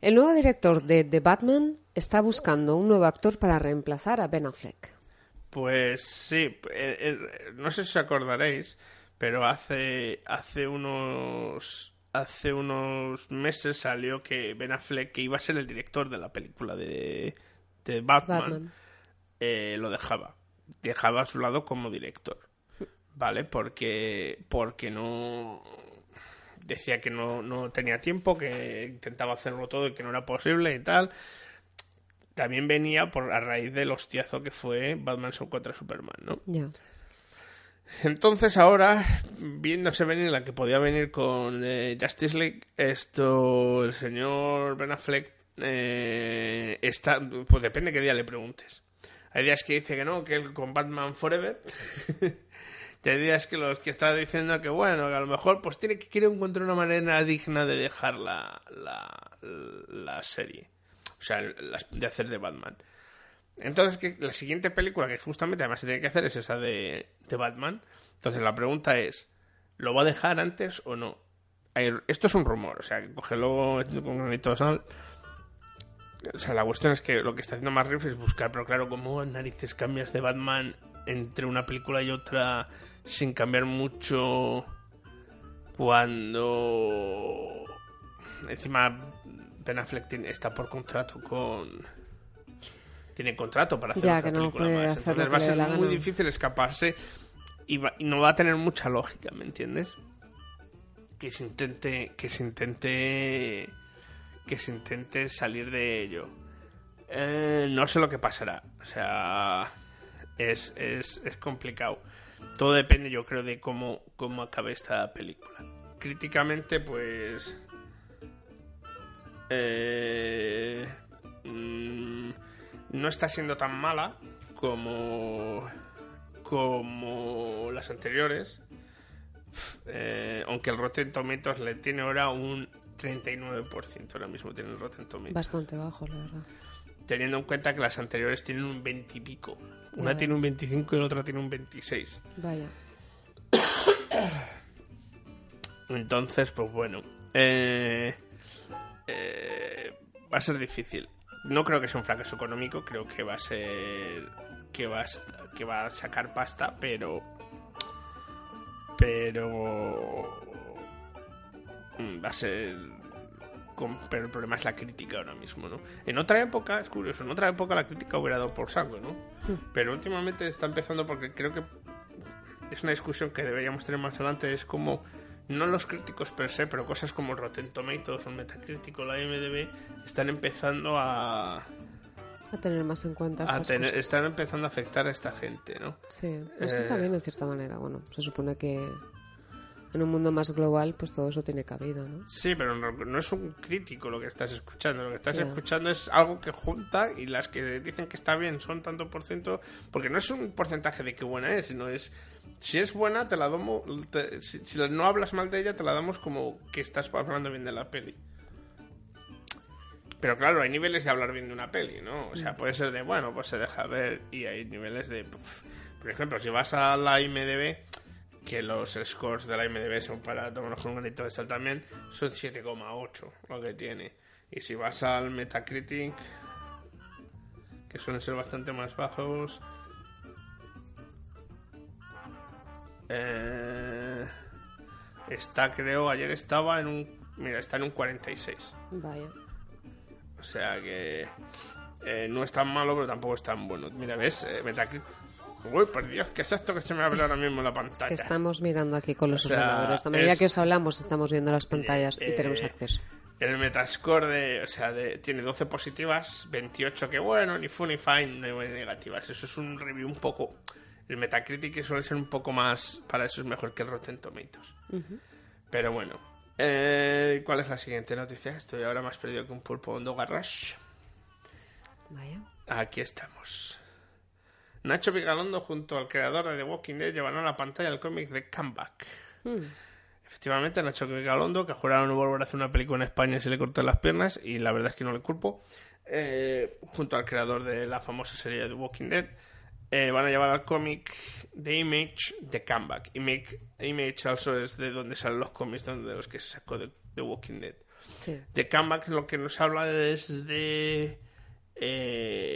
El nuevo director de The Batman está buscando un nuevo actor para reemplazar a Ben Affleck. Pues sí, eh, eh, no sé si os acordaréis, pero hace, hace unos hace unos meses salió que Ben Affleck, que iba a ser el director de la película de, de Batman, Batman. eh, lo dejaba. Dejaba a su lado como director. ¿Vale? Porque, porque no decía que no, no tenía tiempo, que intentaba hacerlo todo y que no era posible y tal. También venía por a raíz del hostiazo que fue Batman contra Superman, ¿no? Ya. Entonces ahora, viéndose venir la que podía venir con eh, Justice League, esto, el señor Ben Affleck eh, está, pues depende qué día le preguntes. Hay días que dice que no, que él con Batman Forever. hay días que los que está diciendo que bueno, que a lo mejor pues tiene que quiere encontrar una manera digna de dejar la, la, la serie. O sea, de hacer de Batman. Entonces, que la siguiente película que justamente además se tiene que hacer es esa de, de Batman. Entonces, la pregunta es, ¿lo va a dejar antes o no? Esto es un rumor, o sea, que cógelo con granito sal. O sea, la cuestión es que lo que está haciendo Reeves es buscar, pero claro, ¿cómo narices cambias de Batman entre una película y otra sin cambiar mucho cuando encima Ben Affleck tiene- está por contrato con tiene contrato para hacer Ya, otra que no película puede más. hacer lo Entonces va a ser muy gana. difícil escaparse y, va- y no va a tener mucha lógica, ¿me entiendes? Que se intente que se intente que se intente salir de ello. Eh, no sé lo que pasará. O sea, es, es, es complicado. Todo depende, yo creo, de cómo, cómo acabe esta película. Críticamente, pues... eh, mm, no está siendo tan mala como, como las anteriores. Eh, aunque el Rotten Tomatoes le tiene ahora un 39%. Ahora mismo tiene el Rotten Tomatoes. Bastante bajo, la verdad. Teniendo en cuenta que las anteriores tienen un 20 y pico. Una Ya tiene un ves. 25 y la otra tiene un 26. Vaya. Entonces, pues bueno. eh, eh, va a ser difícil. No creo que sea un fracaso económico, creo que va a ser. que va a, que va a sacar pasta, pero. Pero. mm, Va a ser. Pero el problema es la crítica ahora mismo, ¿no? En otra época, es curioso, en otra época la crítica hubiera dado por saco, ¿no? Pero últimamente está empezando porque creo que es una discusión que deberíamos tener más adelante, es como no los críticos per se, pero cosas como Rotten Tomatoes o Metacritic o la IMDb están empezando a, A tener más en cuenta a estas tener, cosas. están empezando a afectar a esta gente, ¿no? Sí, eso está Eh, bien en cierta manera. Bueno, se supone que en un mundo más global, pues todo eso tiene cabida, ¿no? Sí, pero no, no es un crítico lo que estás escuchando. Lo que estás escuchando es algo que junta y las que dicen que está bien son tanto por ciento. Porque no es un porcentaje de qué buena es, sino es. Si es buena, te la damos. te- si, si no hablas mal de ella, te la damos como que estás hablando bien de la peli. Pero claro, hay niveles de hablar bien de una peli, ¿no? O sea, Mm. puede ser de, bueno, pues se deja ver. Y hay niveles de. puf. Por ejemplo, si vas a la IMDB, que los scores de la IMDB son para tomarnos con un granito de sal también, son 7,8 lo que tiene. Y si vas al Metacritic, que suelen ser bastante más bajos, eh, está, creo, ayer estaba en un. Mira, está en un 46. Vaya. O sea que. Eh, no es tan malo, pero tampoco es tan bueno. Mira, ¿ves? Eh, Metacritic... Uy, por Dios, ¿qué es esto que se me abre ahora mismo en la pantalla? Que estamos mirando aquí con los O sea, ordenadores. A medida es- que os hablamos, estamos viendo las pantallas y eh, tenemos acceso. El Metascore de, o sea, de, tiene 12 positivas, 28 que bueno, ni fun ni fine, no hay negativas. Eso es un review un poco. El Metacritic suele ser un poco más. Para eso es mejor que el Rotten Tomatoes. Pero bueno. Eh, ¿Cuál es la siguiente noticia? Estoy ahora más perdido que un pulpo en Garage. Vaya. Aquí estamos. Nacho Vigalondo junto al creador de The Walking Dead llevaron a la pantalla el cómic de Comeback. Hmm. Efectivamente, Nacho Vigalondo, que juraron no volver a hacer una película en España se le cortó las piernas, y la verdad es que no le culpo, eh, junto al creador de la famosa serie The Walking Dead, eh, van a llevar al cómic de Image de Comeback. Image, Image also es de donde salen los cómics de los que se sacó de The Walking Dead. Sí. De Comeback lo que nos habla es de eh,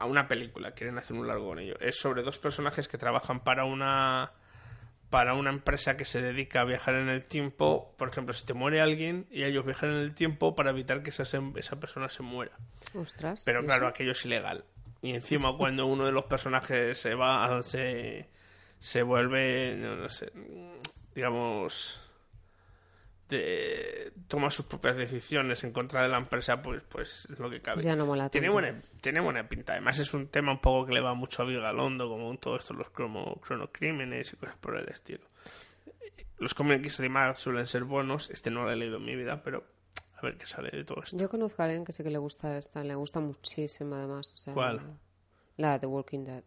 a una película, quieren hacer un largo con ello. Es sobre dos personajes que trabajan para una para una empresa que se dedica a viajar en el tiempo. Por ejemplo, si te muere alguien y ellos viajan en el tiempo para evitar que esa, esa persona se muera. Ostras. Pero ¿y claro, eso? aquello es ilegal. Y encima cuando uno de los personajes se va, se, se vuelve, no, no sé, digamos, de- toma sus propias decisiones en contra de la empresa, pues, pues es lo que cabe. Ya no mola tiene buena, tiene buena pinta. Además es un tema un poco que le va mucho a Vigalondo, como todo esto, los cromo, cronocrímenes y cosas por el estilo. Los cómics de Mark suelen ser buenos. Este no lo he leído en mi vida, pero a ver qué sale de todo esto. Yo conozco a alguien que sí que le gusta esta, le gusta muchísimo además. o sea, ¿Cuál? La de The Walking Dead.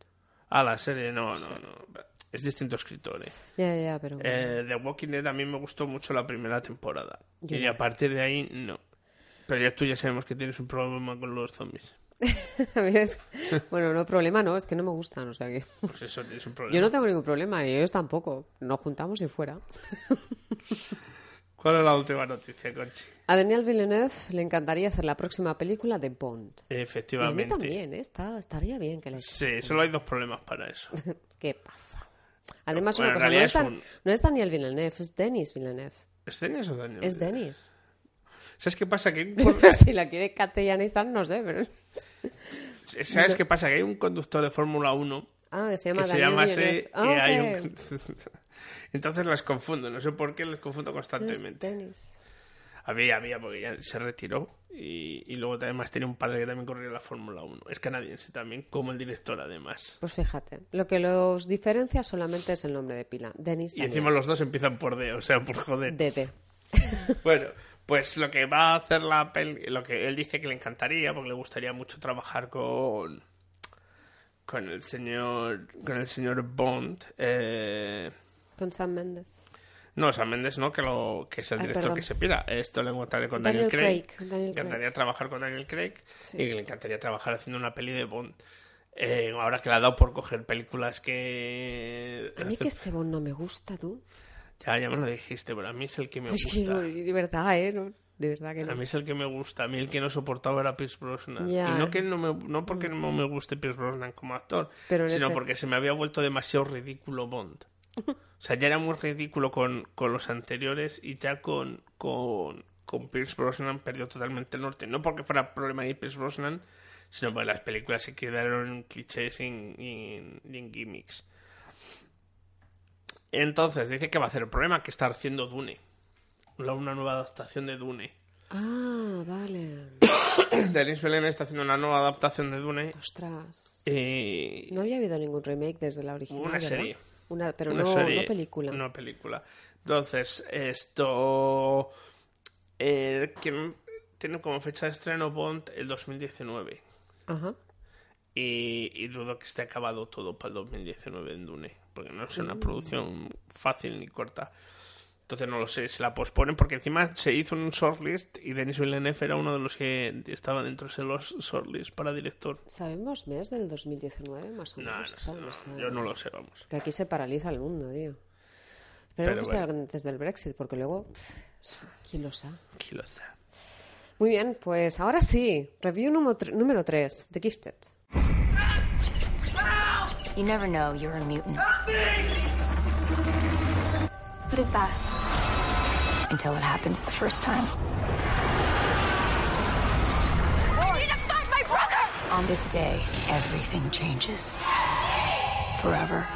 Ah, la serie, no, no, no. Es distinto escritor, eh. Ya, ya, pero... Eh, The Walking Dead a mí me gustó mucho la primera temporada. Y a partir de ahí, no. Pero ya tú ya sabemos que tienes un problema con los zombies. A mí es- Bueno, no problema, no, es que no me gustan, o sea que... Pues eso tienes un problema. Yo no tengo ningún problema, ni ellos tampoco. Nos juntamos y fuera. ¿Cuál es la última noticia, Conchi? A Daniel Villeneuve le encantaría hacer la próxima película de Bond. Y a mí Efectivamente. también, ¿eh? Está, estaría bien que le Sí, solo hay dos problemas para eso. ¿Qué pasa? Además, Bueno, una cosa, no es, es un- no es Daniel Villeneuve, es Denis Villeneuve. ¿Es Denis o Daniel? Es Denis. ¿Sabes qué pasa? Que por- si la quiere castellanizar, no sé, pero... ¿Sabes qué pasa? Que hay un conductor de Fórmula 1 Ah, que se llama que se Daniel llama así Villeneuve. y Ah, hay un... Entonces las confundo, no sé por qué las confundo Es constantemente. Denis. Había, había, porque ya se retiró y, y luego además tenía un padre que también corría la Fórmula 1. Es canadiense también, como el director además. Pues fíjate, lo que los diferencia solamente es el nombre de pila. Denis Y encima los dos empiezan por D, o sea, por joder. DD. Bueno, pues lo que va a hacer la peli, lo que él dice que le encantaría, porque le gustaría mucho trabajar con con el señor con el señor Bond, eh, Con Sam Mendes. No, Sam Mendes no, que lo que es el Ay, director perdón. que se pira. Esto le encantaría con Daniel Daniel, Craig. Craig, Daniel encantaría Craig. trabajar con Daniel Craig Sí. y le encantaría trabajar haciendo una peli de Bond. Eh, ahora que le ha dado por coger películas que A mí que este Bond no me gusta, tú. ya ya me lo dijiste, pero a mí es el que me gusta. no, de verdad, ¿eh? No, de verdad que no. A mí es el que me gusta. A mí el que no soportaba era Pierce Brosnan. Ya. Y no, que no, me, no porque no me guste Pierce Brosnan como actor, Pero sino este- porque se me había vuelto demasiado ridículo Bond. O sea, ya era muy ridículo con, con los anteriores y ya con, con, con Pierce Brosnan perdió totalmente el norte. No porque fuera problema de Pierce Brosnan, sino porque las películas se quedaron en clichés y en, y gimmicks. Entonces, dice que va a hacer el problema que está haciendo Dune. Una nueva adaptación de Dune. Ah, vale. Denis Villeneuve está haciendo una nueva adaptación de Dune. Ostras. No había habido ningún remake desde la original. una ¿verdad? serie. Una, pero Una no, serie, no película. No película. Entonces, esto. eh, que tiene como fecha de estreno Bond el 2019. Ajá. Y, y dudo que esté acabado todo para el 2019 en Dune. Porque no es una producción fácil ni corta. Entonces no lo sé, se la posponen porque encima se hizo un shortlist y Denis Villeneuve era uno de los que estaba dentro de los shortlist para director. ¿Sabemos mes del 2019 más o No, menos? no, ¿sabes? no, yo no lo sé, vamos. Que aquí se paraliza el mundo, tío. Pero Pero que sea antes del Brexit, porque luego... ¿Quién lo sabe? ¿Quién lo sabe? Muy bien, pues ahora sí. Review número 3, The Gifted. You never know you're a mutant What is that? Until it happens the first time. I need to find my brother! On this day, everything changes. Forever.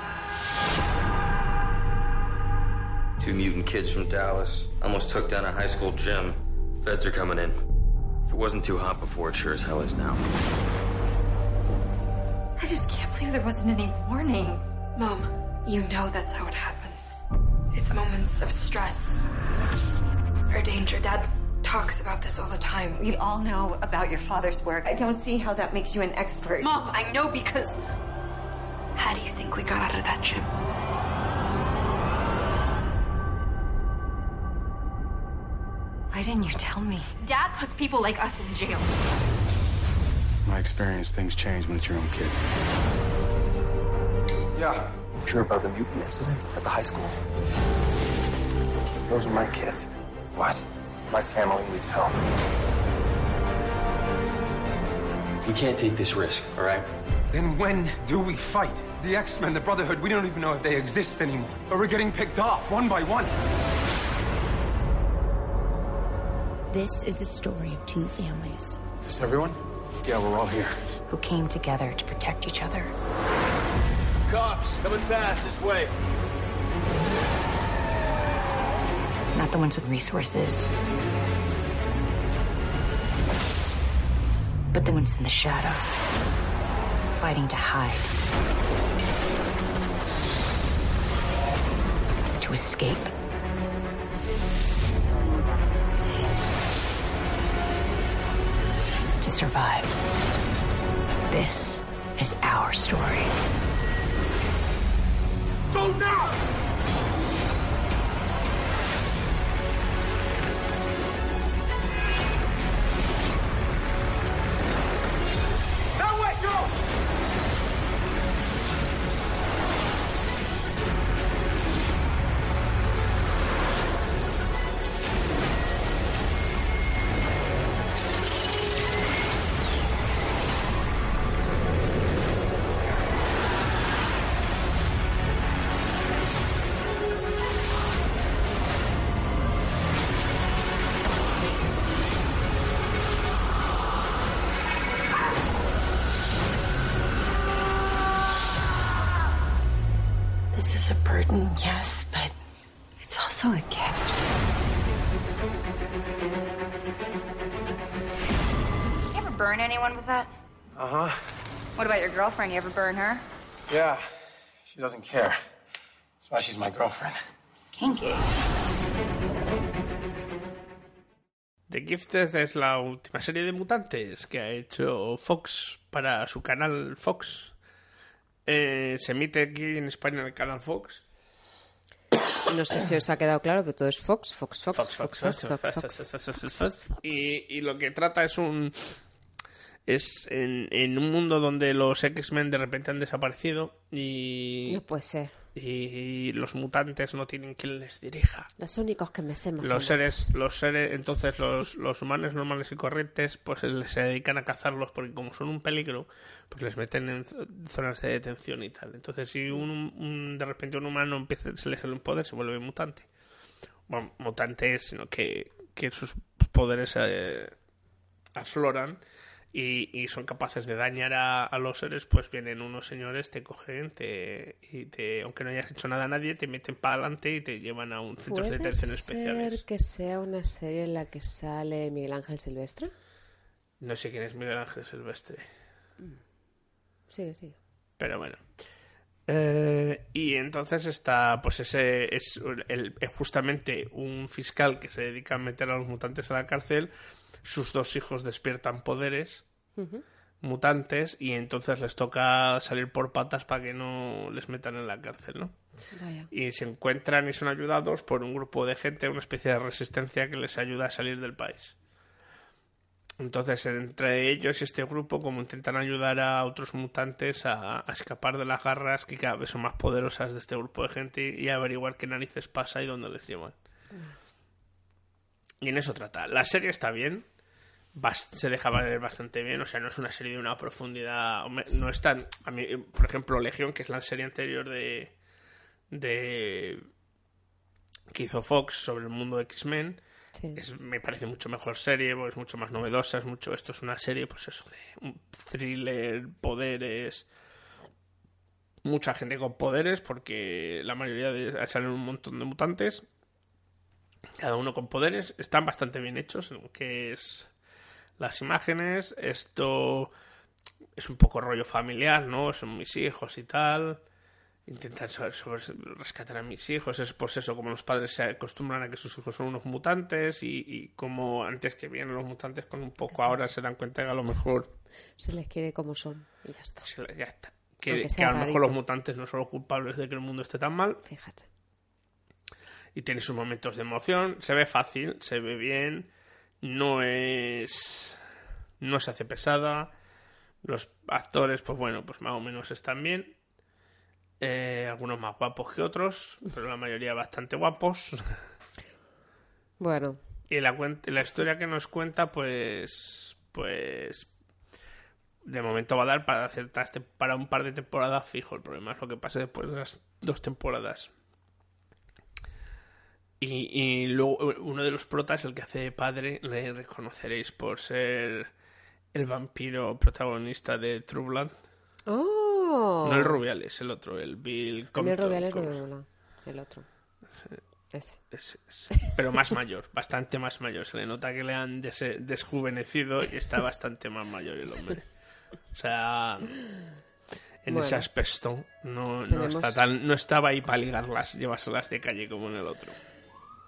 Two mutant kids from Dallas almost took down a high school gym. Feds are coming in. If it wasn't too hot before, it sure as hell is now. I just can't believe there wasn't any warning. Mom, you know that's how it happens. It's moments of stress or danger. Dad talks about this all the time. We all know about your father's work. I don't see how that makes you an expert. Mom, I know because. How do you think we got out of that gym? Why didn't you tell me? Dad puts people like us in jail. My experience, things change when it's your own kid. Yeah. Hear about the mutant incident at the high school? Those are my kids. What? My family needs help. We can't take this risk, all right? Then when do we fight? The X-Men, the Brotherhood, we don't even know if they exist anymore. Or we're getting picked off, one by one. This is the story of two families. Is everyone? Yeah, we're all here. Who came together to protect each other. Cops, coming fast this way. Not the ones with resources, but the ones in the shadows, fighting to hide, to escape. To survive. This is our story. Go now! Girlfriend? You ever burn her? Yeah. She doesn't care. That's why she's my girlfriend. Kinky. The Gifted es la última serie de mutantes que ha hecho Fox para su canal Fox. Eh, se emite aquí en España en el canal Fox. No sé si os ha quedado claro, pero todo es Fox, Fox, Fox, Fox, Fox, Fox, Fox, Fox, Fox. Es en, en un mundo donde los X-Men de repente han desaparecido y. No puede ser. Y los mutantes no tienen quien les dirija. Los únicos que me sé más Los seres, los seres, entonces los, los humanos normales y corrientes, pues se dedican a cazarlos porque como son un peligro, pues les meten en zo- zonas de detención y tal. Entonces si un, un- de repente un humano empieza, se le sale un poder, se vuelve mutante. Bueno, mutante es, sino que, que sus poderes eh, afloran y, y son capaces de dañar a, a los seres, pues vienen unos señores, te cogen, te, y te, aunque no hayas hecho nada a nadie, te meten para adelante y te llevan a un centro de ¿Puede detención ser especiales. que sea una serie en la que sale Miguel Ángel Silvestre? No sé quién es Miguel Ángel Silvestre, Sí, sí. pero bueno. Eh, y entonces está, pues ese es el- es justamente un fiscal que se dedica a meter a los mutantes a la cárcel. Sus dos hijos despiertan poderes mutantes y entonces les toca salir por patas para que no les metan en la cárcel, ¿no? Vaya. Y se encuentran y son ayudados por un grupo de gente, una especie de resistencia que les ayuda a salir del país. Entonces, entre ellos y este grupo, como intentan ayudar a otros mutantes a, a escapar de las garras que cada vez son más poderosas de este grupo de gente y averiguar qué narices pasa y dónde les llevan. Y en eso trata. La serie está bien, se deja ver bastante bien, o sea, no es una serie de una profundidad, no es tan, a mí, por ejemplo, Legión, que es la serie anterior de, de que hizo Fox sobre el mundo de X-Men, Sí. Es- me parece mucho mejor serie, porque es mucho más novedosa, es mucho, esto es una serie, pues eso, de un thriller, poderes, mucha gente con poderes, porque la mayoría de salen un montón de mutantes, cada uno con poderes, están bastante bien hechos, en lo que es las imágenes, esto es un poco rollo familiar, ¿no? Son mis hijos y tal. Intentan sobre, sobre- rescatar a mis hijos. Es pues eso, como los padres se acostumbran a que sus hijos son unos mutantes y, y como antes que vienen los mutantes con un poco ahora se dan cuenta que a lo mejor Se les quiere como son y ya está. se ya está. Que, a lo mejor los mutantes no son los culpables de que el mundo esté tan mal. Fíjate. Y tiene sus momentos de emoción. Se ve fácil, se ve bien. No es. No se hace pesada. Los actores, pues bueno, pues más o menos están bien. Eh, algunos más guapos que otros, pero la mayoría bastante guapos. Bueno, Y la, la historia que nos cuenta, pues. Pues. De momento va a dar para tem- para un par de temporadas fijo. El problema es lo que pase después de las dos temporadas. Y, y luego uno de los protas, el que hace de padre, le reconoceréis por ser el vampiro protagonista de True Blood. ¡Oh! No el Rubiales, el otro, el Bill mí el Compton, Rubiales no como- me mola. El otro. Ese. Ese, ese. Pero más mayor, bastante más mayor. Se le nota que le han des- desjuvenecido y está bastante más mayor el hombre. O sea, en Bueno. ese aspecto no, no, está tan, no estaba ahí para ligarlas, llevárselas de calle como en el otro.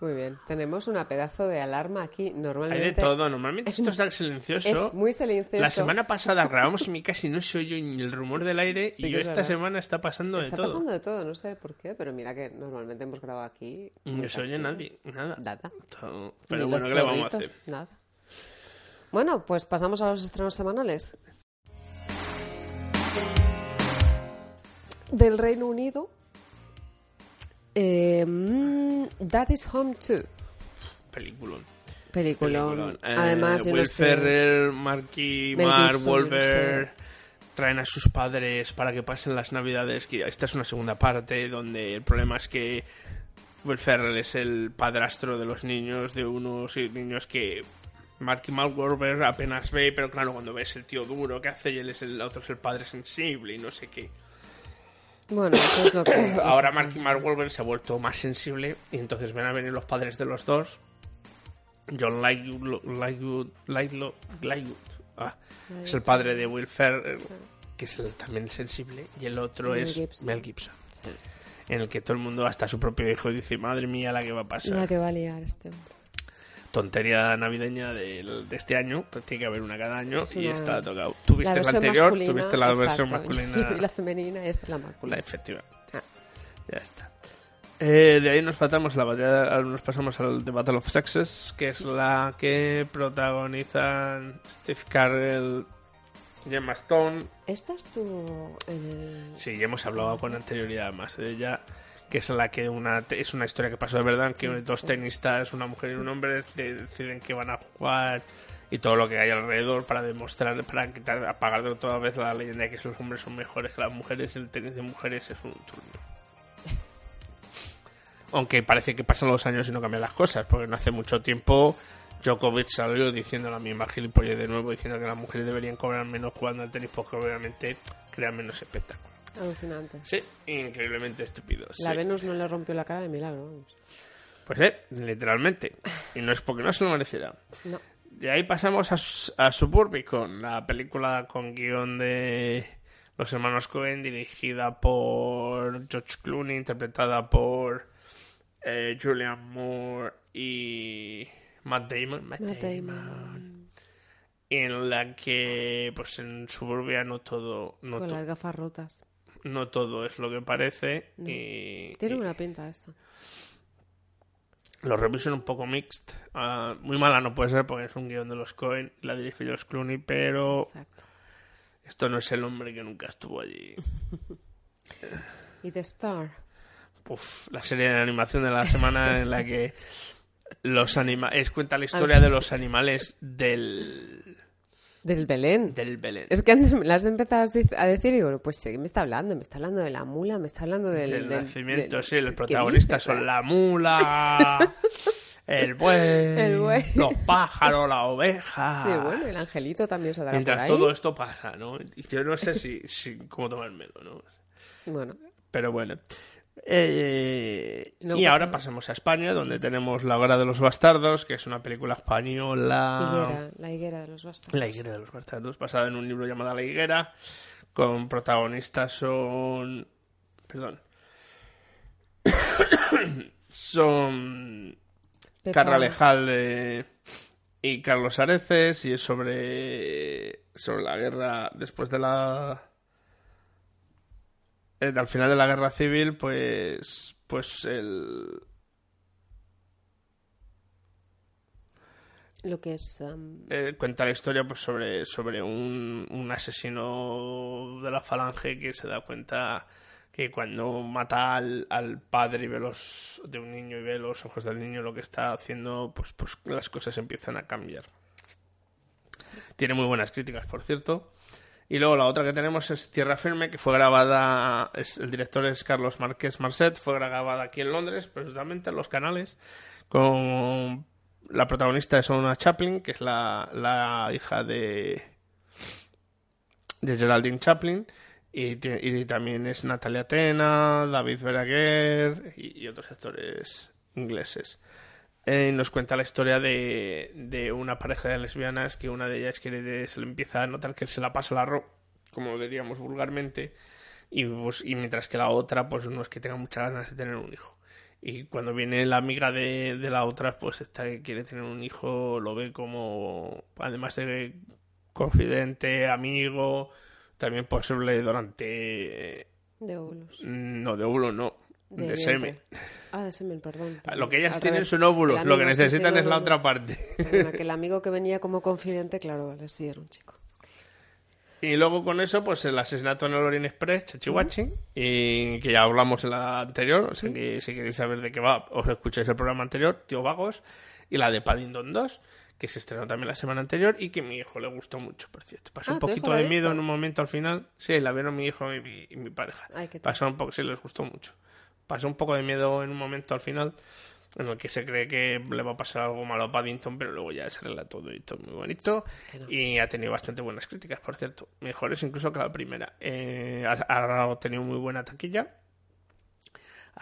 Muy bien. Tenemos una pedazo de alarma aquí. Normalmente. Hay de todo. Normalmente esto es tan silencioso. Es muy silencioso. La semana pasada grabamos en mi casa y no se oyó ni el rumor del aire Sí y yo es esta verdad. semana está pasando Está de todo. pasando de todo, no sé por qué, pero mira que normalmente hemos grabado aquí. No se oye nadie, nada. Nada. Todo- Pero bueno, ¿qué le vamos a hacer? Nada. Bueno, pues pasamos a los estrenos semanales. Del Reino Unido. Eh, mm, That is Home 2. Peliculón. Peliculón. Eh, Además, no Will sé- Ferrer, Marky, Mark Wahlberg traen a sus padres para que pasen las navidades. Que esta es una segunda parte donde el problema es que Will Ferrell es el padrastro de los niños, de unos niños que Marky Mark apenas ve, pero claro, cuando ves el tío duro que hace y él es el otro es el padre sensible y no sé qué. Bueno, eso es lo que. Ahora Marky Mark Wahlberg se ha vuelto más sensible y entonces van a venir los padres de los dos. John Lightwood, Lightwood, Lightlo- Lightwood, ah, es el padre de Will Ferrell, que es el- también sensible, y el otro Mel es Gibson. Mel Gibson. En el que todo el mundo, hasta su propio hijo, dice, madre mía, la que va a pasar. La que va a liar este hombre. Tontería navideña de, este año, pues tiene que haber una cada año Es y una- ha tocado. Tuviste la, anterior, tuviste la versión masculina. Y la femenina, es la masculina. La efectiva. Ah. Ya está. Eh, de ahí nos pasamos a la batalla, nos pasamos al The Battle of Sexes, que es la que protagonizan Steve Carell y Emma Stone. Esta estuvo en el. Sí, ya hemos hablado con anterioridad más de ella, que es la que una es una historia que pasó de verdad, que Sí, dos tenistas, una mujer y un hombre, de- deciden que van a jugar y todo lo que hay alrededor para demostrar, para quitar, apagar de toda vez la leyenda de que los hombres son mejores que las mujeres, el tenis de mujeres es un turno. Aunque parece que pasan los años y no cambian las cosas, porque no hace mucho tiempo Djokovic salió diciendo la misma gilipollez de nuevo, diciendo que las mujeres deberían cobrar menos jugando al tenis porque obviamente crean menos espectáculo. Alucinante. Sí, increíblemente estúpido. La sí. Venus no le rompió la cara de milagro. vamos. Pues eh, literalmente. Y no es porque no se lo mereciera. No. De ahí pasamos a, a Suburbicon, la película con guion de los hermanos Cohen, dirigida por George Clooney, interpretada por eh, Julian Moore y Matt Damon. Matt Matt Damon. Damon. En la que, pues en Suburbia no todo, no, Con to- las gafas rotas. No todo es lo que parece. No. Y, Tiene y- buena pinta esta. Los reviews son un poco mixed. Ah, muy mala no puede ser porque es un guion de los Cohen, la dirige George Clooney, pero Exacto. esto no es el hombre que nunca estuvo allí. Y The Star. Uf, la serie de animación de la semana en la que los animales cuenta la historia de los animales del Del Belén. del Belén. Es que antes me las empezabas a decir y digo, pues sí, me está hablando? Me está hablando de la mula, me está hablando del... del del- nacimiento, del- sí, los ¿qué protagonistas dices? son la mula, el buey, El buey. los pájaros, la oveja. Sí, bueno, el angelito también se dará Mientras por ahí. todo esto pasa, ¿no? Y yo no sé si, si cómo tomármelo, ¿no? Bueno, Pero bueno. Eh, y pasa ahora pasemos a España, donde tenemos La Hora de los Bastardos, que es una película española. higuera, la higuera de los bastardos. La higuera de los bastardos, basada en un libro llamado La higuera, con protagonistas son... Perdón. son... Pepa. Carla Lejalde y Carlos Areces, y es sobre... sobre la guerra después de la... eh, al final de la guerra civil, pues... pues el... Lo que es... um, eh, cuenta la historia pues sobre, sobre un, un asesino de la falange que se da cuenta que cuando mata al, al padre y ve los, de un niño y ve los ojos del niño lo que está haciendo, pues, pues las cosas empiezan a cambiar. Tiene muy buenas críticas, por cierto. Y luego la otra que tenemos es Tierra Firme, que fue grabada, es, el director es Carlos Márquez Marcet, fue grabada aquí en Londres, precisamente en los canales, con la protagonista es una Chaplin, que es la, la hija de, Geraldine Chaplin, y, también es Natalia Tena, David Verdaguer y, y otros actores ingleses. Eh, nos cuenta la historia de, de una pareja de lesbianas que una de ellas quiere, se le empieza a notar que se la pasa el arroz, como diríamos vulgarmente, y, pues, y mientras que la otra pues no es que tenga muchas ganas de tener un hijo. Y cuando viene la amiga de, de la otra, pues esta que quiere tener un hijo lo ve como, además de confidente, amigo, también posible durante... de óvulos. No, de óvulo no, de, semen. Ah, de semen, perdón. Lo que ellas Al tienen revés. son óvulos, lo que necesitan es la otra parte. Perdona, que el amigo que venía como confidente, claro, sí era un chico. Y luego con eso, pues el asesinato en el Orient Express, Chachihuachi, y que ya hablamos en la anterior, o sea que si queréis saber de qué va, os escucháis el programa anterior, Tío Vagos, y la de Paddington 2, que se estrenó también la semana anterior y que a mi hijo le gustó mucho, por cierto. Pasó Ah, un ¿tu hijo poquito de miedo en un momento al final. Sí, la vieron mi hijo y mi, y mi pareja. Ay. Pasó un poco, sí, les gustó mucho. Pasó un poco de miedo en un momento al final, en el que se cree que le va a pasar algo malo a Paddington, pero luego ya se arregla todo y todo muy bonito. Y ha tenido bastante buenas críticas, por cierto. Mejores incluso que la primera. Eh, ha, ha tenido muy buena taquilla.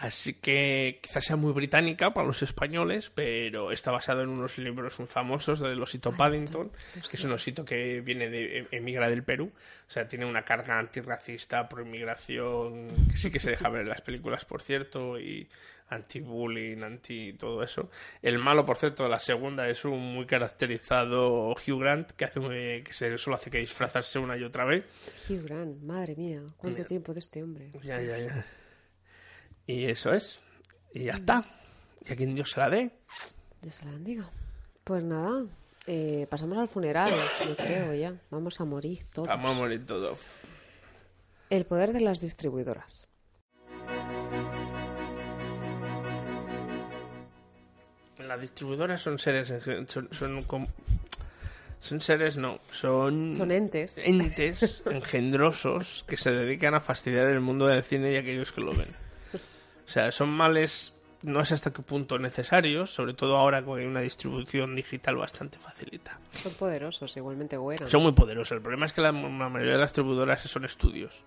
Así que quizás sea muy británica para los españoles, pero está basado en unos libros muy famosos del osito Paddington, que es un osito que viene de emigra del Perú. O sea, tiene una carga antirracista, pro inmigración, que sí que se deja ver en las películas, por cierto, y anti-bullying, anti todo eso. El malo, por cierto, de la segunda es un muy caracterizado Hugh Grant, que hace muy- que se solo hace que disfrazarse una y otra vez. Hugh Grant, madre mía, cuánto tiempo de este hombre. Ya, ya, ya. Y eso es. Y ya está. Y a quien Dios se la dé. Dios se la bendiga. Pues nada, eh, pasamos al funeral, yo creo ya. Vamos a morir todos. Vamos a morir todos. El poder de las distribuidoras. Las distribuidoras son seres. Son, son, son seres, no. Son. Son entes. Entes engendrosos que se dedican a fastidiar el mundo del cine y aquellos que lo ven. O sea, son males. No sé hasta qué punto necesarios, sobre todo ahora con una distribución digital bastante facilita. Son poderosos, igualmente buenos. Son muy poderosos. El problema es que la, la mayoría de las distribuidoras son estudios.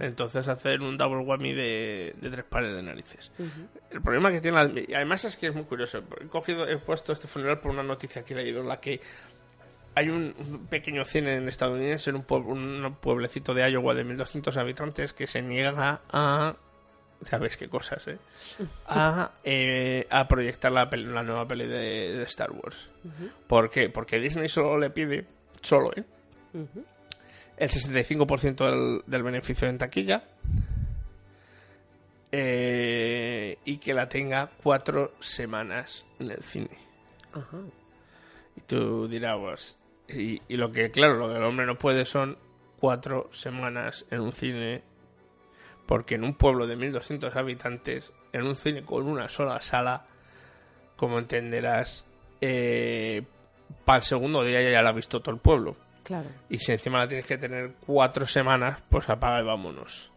Entonces hacen un double whammy de, de tres pares de narices. El problema que tiene, la- además es que es muy curioso. He cogido, he puesto este funeral por una noticia que he leído en la que hay un, pequeño cine en estadounidense en un pueblecito de Iowa de 1200 habitantes que se niega a sabes qué cosas, ¿eh? A, eh, a proyectar la, peli- la nueva peli de, de Star Wars. Ujú. ¿Por qué? Porque Disney solo le pide, solo, ¿eh? Ujú. el 65% del, del beneficio en taquilla eh, y que la tenga cuatro semanas en el cine. Ajá. Y tú dirás, pues, y, y lo que, claro, lo que el hombre no puede son cuatro semanas en un cine, porque en un pueblo de 1200 habitantes, en un cine con una sola sala, como entenderás, eh, para el segundo día ya la ha visto todo el pueblo. Claro. Y si encima la tienes que tener cuatro semanas, pues apaga y vámonos.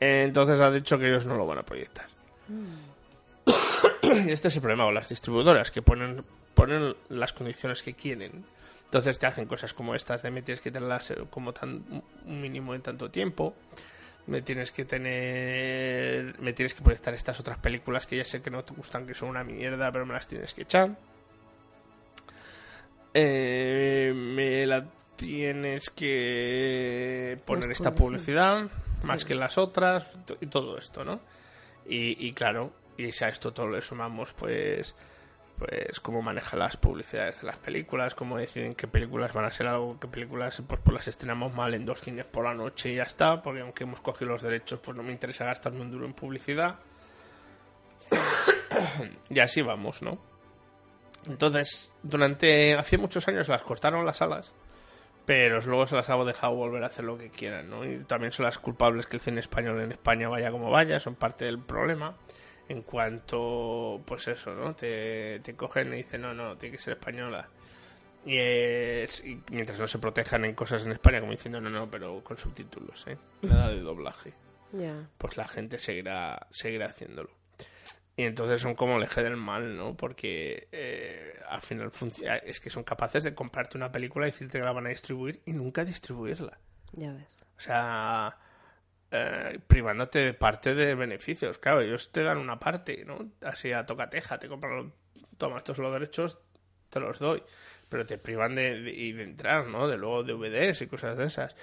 Entonces ha dicho que ellos no lo van a proyectar. y este es el problema con las distribuidoras, que ponen, ponen las condiciones que quieren. Entonces te hacen cosas como estas, de me tienes que tenerlas como tan, un mínimo en tanto tiempo, me tienes que tener, me tienes que proyectar estas otras películas que ya sé que no te gustan, que son una mierda, pero me las tienes que echar. Eh, me la tienes que poner esta publicidad más que las otras y todo esto, ¿no? Y, y claro, y si a esto todo le sumamos, pues pues cómo maneja las publicidades de las películas, cómo deciden qué películas van a ser algo, qué películas pues, pues las estrenamos mal en dos cines por la noche y ya está, porque aunque hemos cogido los derechos, pues no me interesa gastarme un duro en publicidad. y así vamos, ¿no? Entonces, durante hace muchos años las cortaron las alas, pero luego se las ha dejado volver a hacer lo que quieran, ¿no? Y también son las culpables que el cine español en España vaya como vaya, son parte del problema en cuanto, pues eso, ¿no? Te, te cogen y dicen, no, no, tiene que ser española. Y, es, y mientras no se protejan en cosas en España, como diciendo, no, no, pero con subtítulos, ¿eh? Nada de doblaje. Ya. Pues la gente seguirá, seguirá haciéndolo. Y entonces son como el eje del mal, ¿no? Porque eh, al final funciona, es que son capaces de comprarte una película y decirte que la van a distribuir y nunca distribuirla. Ya ves. O sea, eh, privándote de parte de beneficios. Claro, ellos te dan una parte, ¿no? Así a tocateja, te compran, los- toma estos son los derechos, te los doy. Pero te privan de, de, y de entrar, ¿no? De luego DVDs y cosas de esas.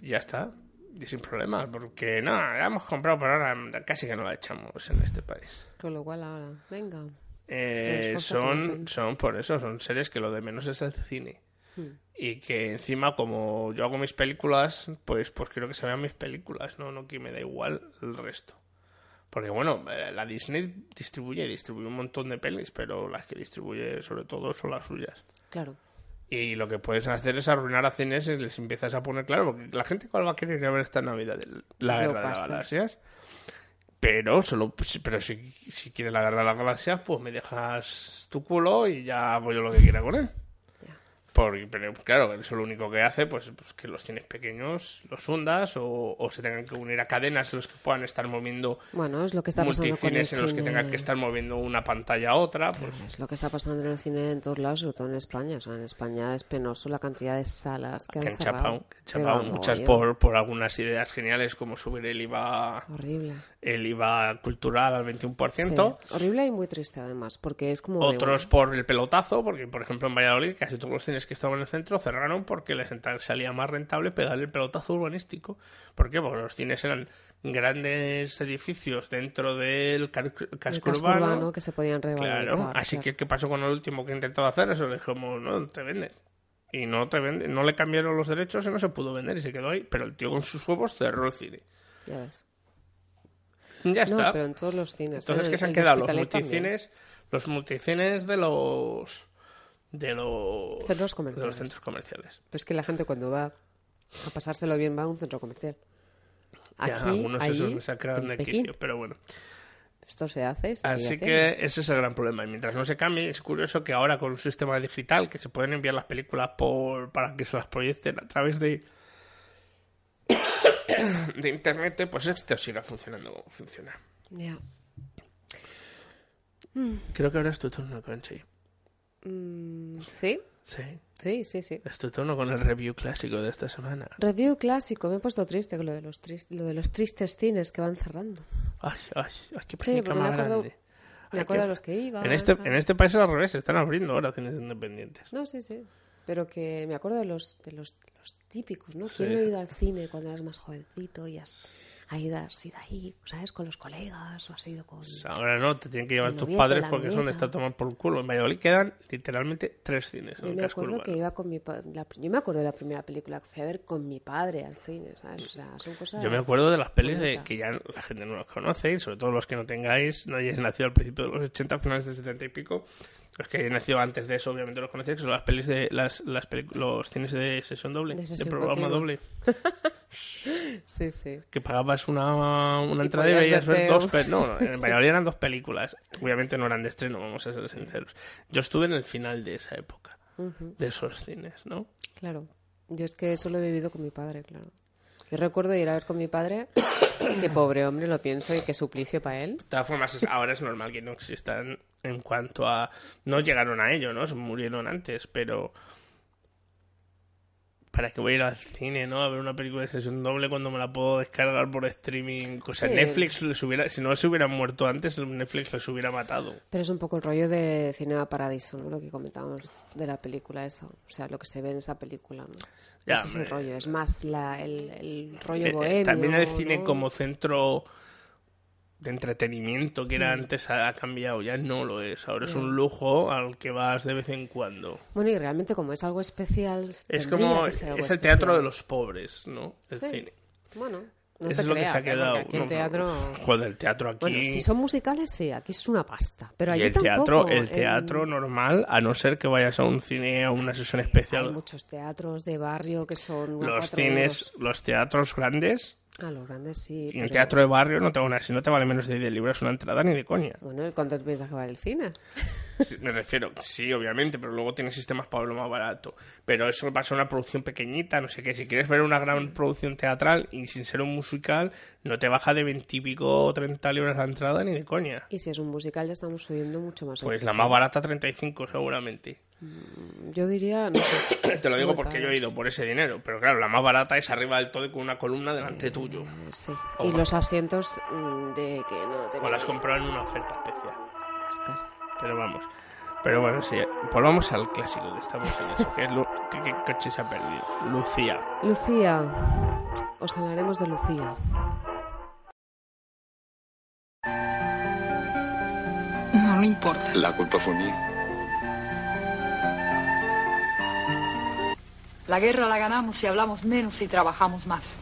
Y ya está. Y sin problema, porque no, la hemos comprado, pero ahora casi que no la echamos en este país. Con lo cual ahora, venga. Eh, son, son por eso, son series que lo de menos es el cine. Hmm. Y que encima, como yo hago mis películas, pues, pues quiero que se vean mis películas, no, no que me da igual el resto. Porque bueno, eh, la Disney distribuye, distribuye un montón de pelis, pero las que distribuye sobre todo son las suyas. Claro. Y lo que puedes hacer es arruinar a cines y les empiezas a poner claro, porque la gente cuál va a querer ir a ver esta Navidad, la guerra de las galaxias. Pero solo pero si, si quieres la guerra de las galaxias, pues me dejas tu culo y ya hago yo lo que quiera con él. Porque, pero claro, eso lo único que hace, pues, pues que los cines pequeños los hundas o, o se tengan que unir a cadenas en los que puedan estar moviendo Bueno, es lo que está pasando con el multicines en los que tengan que estar moviendo una pantalla a otra. Pues, Es lo que está pasando en el cine en todos lados, sobre todo en España. O sea, en España es penoso la cantidad de salas que, que han chapado, que han chapado muchas por, por algunas ideas geniales como subir el IVA Horrible. El IVA cultural al 21%. Sí, horrible y muy triste además, porque es como... de, Otros por el pelotazo, porque por ejemplo en Valladolid casi todos los cines que estaban en el centro cerraron porque les salía más rentable pegarle el pelotazo urbanístico. ¿Por qué? Porque los cines eran grandes edificios dentro del casco, casco urbano. urbano que se podían revalorizar. Claro, así claro. que ¿qué pasó con el último que intentaba hacer? Eso le dijimos, no, te vendes. Y no te vende, no le cambiaron los derechos y no se pudo vender y se quedó ahí. Pero el tío con sus huevos cerró el cine. Ya ves. Ya No, está. pero en todos los cines. Entonces, ¿eh? ¿qué se han de quedado? Los también. multicines, los multicines de los de los Centros de comerciales. los centros comerciales. Pues que la gente cuando va a pasárselo bien va a un centro comercial. Aquí, Ya, algunos ahí, esos me sacan de quicio, pero bueno. esto se hace, se Así que ese es el gran problema. Y mientras no se cambie, es curioso que ahora con un sistema digital que se pueden enviar las películas por para que se las proyecten a través de de internet, pues esto siga funcionando como funciona. Ya. Creo que ahora es tu turno, Conchi. Mm, ¿Sí? Sí. Sí, sí, sí. Es tu turno con el review clásico de esta semana. Review clásico. Me he puesto triste con lo de los, tris- lo de los tristes cines que van cerrando. Ay, ay, ay, qué Sí, porque me más acuerdo, grande. me Ay, acuerdo qué- de los que iban. En este, ¿sabes? en este país es al revés, se están abriendo ahora cines independientes. No, sí, sí. Pero que me acuerdo de los, de los, de los típicos, ¿no? Sí. ¿Quién no ha ido al cine cuando eras más jovencito y has, ha ido, has ido ahí, ¿sabes? Con los colegas o has ido con... Ahora no, te tienen que llevar tus padres porque es donde novieta. está tomando por culo. En Valladolid quedan literalmente tres cines Yo me acuerdo urbano. que iba con mi pa- la- Yo me acuerdo de la primera película que fui a ver con mi padre al cine, ¿sabes? O sea, son cosas... Yo me acuerdo de las pelis de que ya la gente no las conoce, y sobre todo los que no tengáis, no hayáis nacido al principio de los 80, finales de 70 y pico. Los que nacido antes de eso, obviamente los conocéis, son las pelis de las, las los cines de sesión doble, De de, sesión programa continua. doble. Sí, sí. Que pagabas una, una Y entrada y veías dos. No, no, en Sí. Eran dos películas. Obviamente no eran de estreno, vamos a ser sinceros. Yo estuve en el final de esa época, Ujú. de esos cines, ¿no? Claro. Yo es que eso lo he vivido con mi padre, claro. Yo recuerdo ir a ver con mi padre, que pobre hombre, lo pienso, y qué suplicio para él. De todas formas, ahora es normal que no existan en cuanto a... No llegaron a ello, ¿no? Se murieron antes, pero... ¿Para qué voy a ir al cine, no? A ver una película de sesión doble cuando me la puedo descargar por streaming. O sea, Sí. Netflix les hubiera... Si no se hubieran muerto antes, Netflix les hubiera matado. Pero es un poco el rollo de Cinema Paradiso, ¿no? Lo que comentábamos de la película eso. O sea, lo que se ve en esa película, ¿no? Ya, Ese es el rollo. Es más la, el, el rollo Eh, eh, bohemio, También el cine ¿no? como centro de entretenimiento que era Mm. antes ha, cambiado, ya no lo es. Ahora es un lujo al que vas de vez en cuando. Bueno, y realmente como es algo especial... Es como es el teatro de los pobres, ¿no? El Sí. cine. Bueno, no Eso te es lo que se ha ¿eh? Quedado. aquí el teatro... Joder, el teatro aquí. Bueno, si son musicales, sí, aquí es una pasta. Pero y allí el teatro, tampoco. el teatro En- normal, a no ser que vayas a un cine a una sesión Hay especial. muchos teatros de barrio que son... Los cines, euros. los teatros grandes, A los grandes sí. y el pero- teatro de barrio no te, van a- si no te vale menos de 10 libras una entrada ni de coña. Bueno, ¿y ¿cuánto te piensas que vale el cine? Sí, Me refiero, sí, obviamente, pero luego tienes sistemas para verlo más barato. Pero eso va a ser una producción pequeñita, no sé qué. Si quieres ver una gran producción teatral y sin ser un musical, no te baja de 20 y pico o 30 libras la entrada ni de coña. Y si es un musical ya estamos subiendo mucho más. el Pues la más barata 35 seguramente. Yo diría, no sé. Te lo digo porque yo he ido por ese dinero. Pero claro, la más barata es arriba del todo con una columna delante tuyo. Sí. O Y va- los asientos mm, de que no te O las compró en una oferta especial. Casi. Pero vamos. Pero bueno, sí. Volvamos al clásico que estamos en eso. Lu- ¿Qué, qué coche se ha perdido? Lucía. Lucía. Os hablaremos de Lucía. No le importa. La culpa fue mía. La guerra la ganamos si hablamos menos y trabajamos más.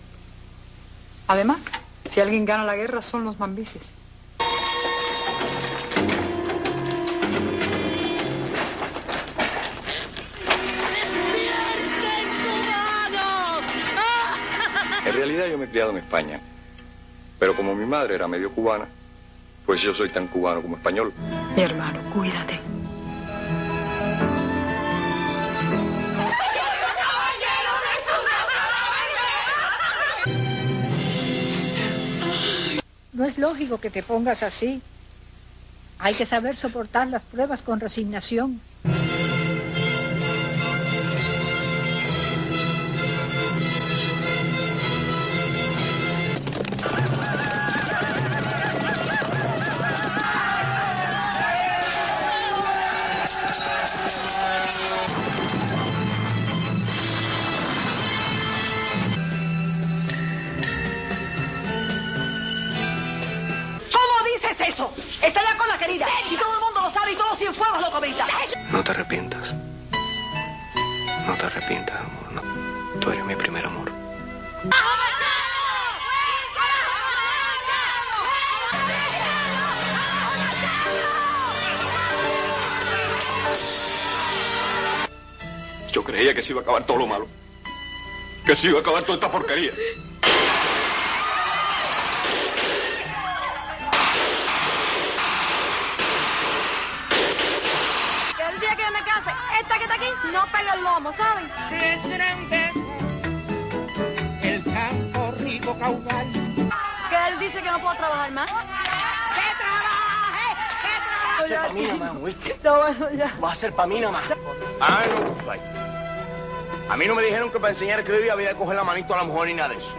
Además, si alguien gana la guerra son los mambises. En realidad yo me he criado en España. Pero como mi madre era medio cubana, pues yo soy tan cubano como español. Mi hermano, cuídate. No es lógico que te pongas así. Hay que saber soportar las pruebas con resignación. Todo lo malo. Que se iba a acabar toda esta porquería. Que el día que me case, esta que está aquí no pega el lomo, ¿saben? El campo rico caudal. Que él dice que no puedo trabajar más. ¡Que trabaje! ¡Que trabaje! Va a ser para mí nomás, ¿oíste? No, bueno, ya. Va a ser para mí nomás. Ah, no, vaya. A mí no me dijeron que para enseñar a escribir había que coger la manito a la mujer ni nada de eso.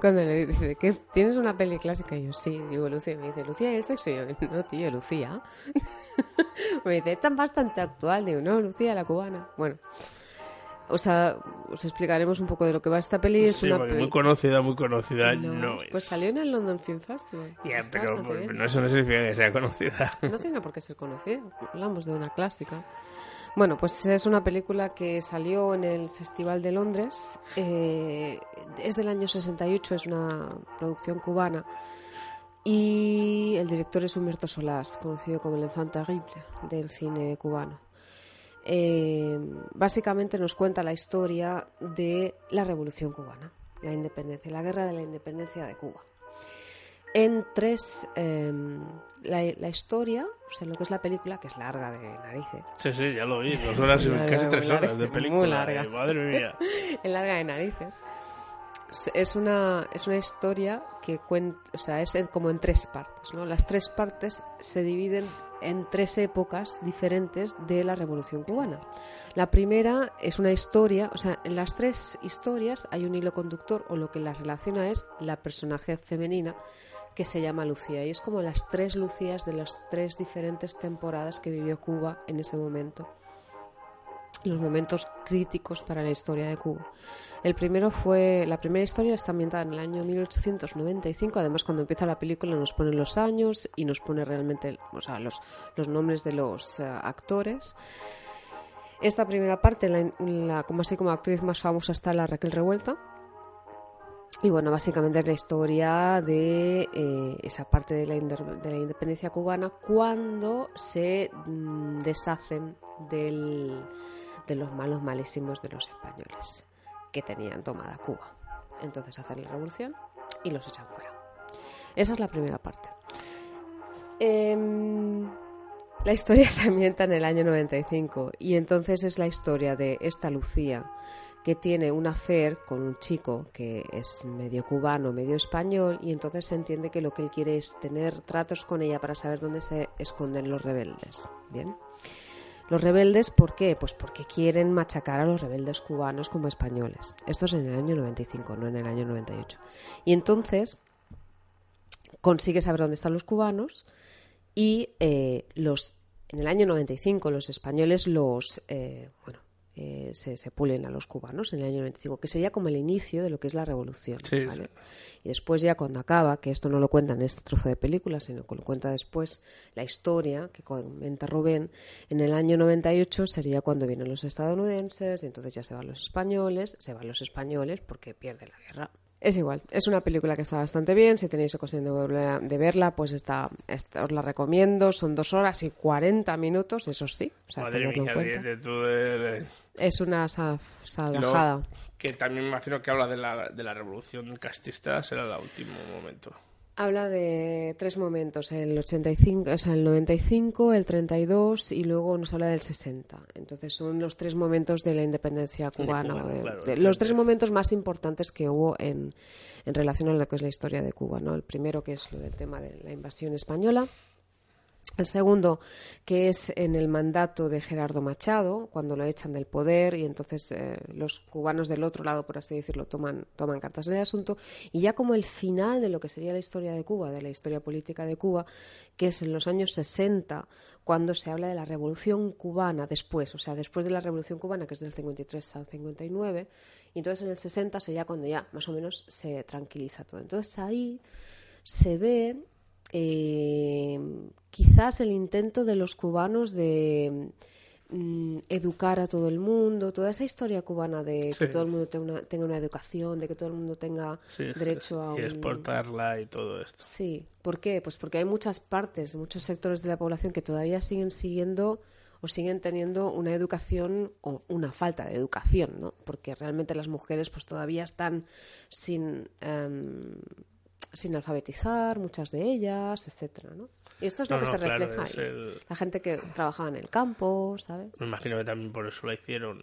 Cuando le dice que tienes una peli clásica y yo sí, digo Lucía, me dice Lucía y el sexo y yo no tío Lucía me dice es bastante actual digo no Lucía la cubana bueno o sea os explicaremos un poco de lo que va esta peli es Sí, una peli muy conocida, muy conocida no, es. pues salió en el London Film Festival Ya, pero bien. no, eso no significa que sea conocida. no tiene por qué ser conocida hablamos de una clásica bueno, pues es una película que salió en el Festival de Londres. eh, es del año 68, es una producción cubana. Y el director es Humberto Solás, conocido como el enfant terrible del cine cubano. Eh, básicamente nos cuenta la historia de la Revolución cubana, la independencia, la guerra de la independencia de Cuba. en tres... em, la, la historia, o sea, lo que es la película, que es larga de narices. Sí, sí, ya lo vi. Dos horas casi muy tres larga, horas de muy película. larga. eh, Madre mía. es larga de narices. Es- una, es una historia que cuenta, o sea, es como en tres partes, ¿no? Las tres partes se dividen en tres épocas diferentes de la Revolución Cubana. La primera es una historia, o sea, en las tres historias hay un hilo conductor o lo que las relaciona es la personaje femenina que se llama Lucía y es como las tres Lucías de las tres diferentes temporadas que vivió Cuba en ese momento los momentos críticos para la historia de Cuba. El primero fue, la primera historia está ambientada en el año 1895, además cuando empieza la película nos pone los años y nos pone realmente o sea, los, los nombres de los eh, actores. Esta primera parte, la, como así como actriz más famosa está la Raquel Revuelta. Y bueno, básicamente es la historia de eh, esa parte de la, de la independencia cubana cuando se mm, deshacen del, de los malos malísimos de los españoles que tenían tomada Cuba. Entonces hacen la revolución y los echan fuera. Esa es la primera parte. Em, la historia se ambienta en el año 95 y entonces es la historia de esta Lucía que tiene un affair con un chico que es medio cubano, medio español y entonces se entiende que lo que él quiere es tener tratos con ella para saber dónde se esconden los rebeldes. Bien. Los rebeldes, ¿por qué? Pues porque quieren machacar a los rebeldes cubanos como españoles. Esto es en el año 95, no en el año 98. Y entonces consigue saber dónde están los cubanos y eh, los en el año 95 los españoles los eh, bueno eh, se, se pulen a los cubanos en el año 95 que sería como el inicio de lo que es la revolución Sí, ¿vale? y después ya cuando acaba que esto no lo cuenta en este trozo de película sino que lo cuenta después la historia que comenta Rubén en el año 98 sería cuando vienen los estadounidenses y entonces ya se van los españoles se van los españoles porque pierden la guerra es igual, es una película que está bastante bien. Si tenéis ocasión de, volver- de verla, pues está, está- os la recomiendo. Son dos horas y 40 minutos, eso sí. O sea, Madre en cuenta. de- de- Es una salvajada. que también me imagino que habla de la, de la revolución castista, será el último momento. Habla de tres momentos, el 85, o sea, el 95, el 32 y luego nos habla del 60. Entonces son los tres momentos de la independencia De cubana, Cuba, de- claro, de- el los 30. tres momentos más importantes que hubo en, en relación a lo que es la historia de Cuba. ¿no? El primero que es lo del tema de la invasión española. El segundo, que es en el mandato de Gerardo Machado, cuando lo echan del poder y entonces eh, los cubanos del otro lado, por así decirlo, toman, toman cartas en el asunto. Y ya como el final de lo que sería la historia de Cuba, de la historia política de Cuba, que es en los años 60, cuando se habla de la revolución cubana después, o sea, después de la revolución cubana, que es del 53 al 59, y entonces en el 60 sería cuando ya más o menos se tranquiliza todo. Entonces ahí se ve eh, quizás el intento de los cubanos de mm, educar a todo el mundo, toda esa historia cubana de que todo el mundo tenga una, tenga una educación, de que todo el mundo tenga Sí, derecho a Y un... exportarla y todo esto. Sí, ¿por qué? Pues porque hay muchas partes, muchos sectores de la población que todavía siguen siguiendo o siguen teniendo una educación o una falta de educación, ¿no? Porque realmente las mujeres pues todavía están sin em, sin alfabetizar, muchas de ellas, etcétera, ¿no? Y esto es lo que no, se claro, refleja ahí. el- La gente que trabajaba en el campo, ¿sabes? Me imagino que también por eso la hicieron,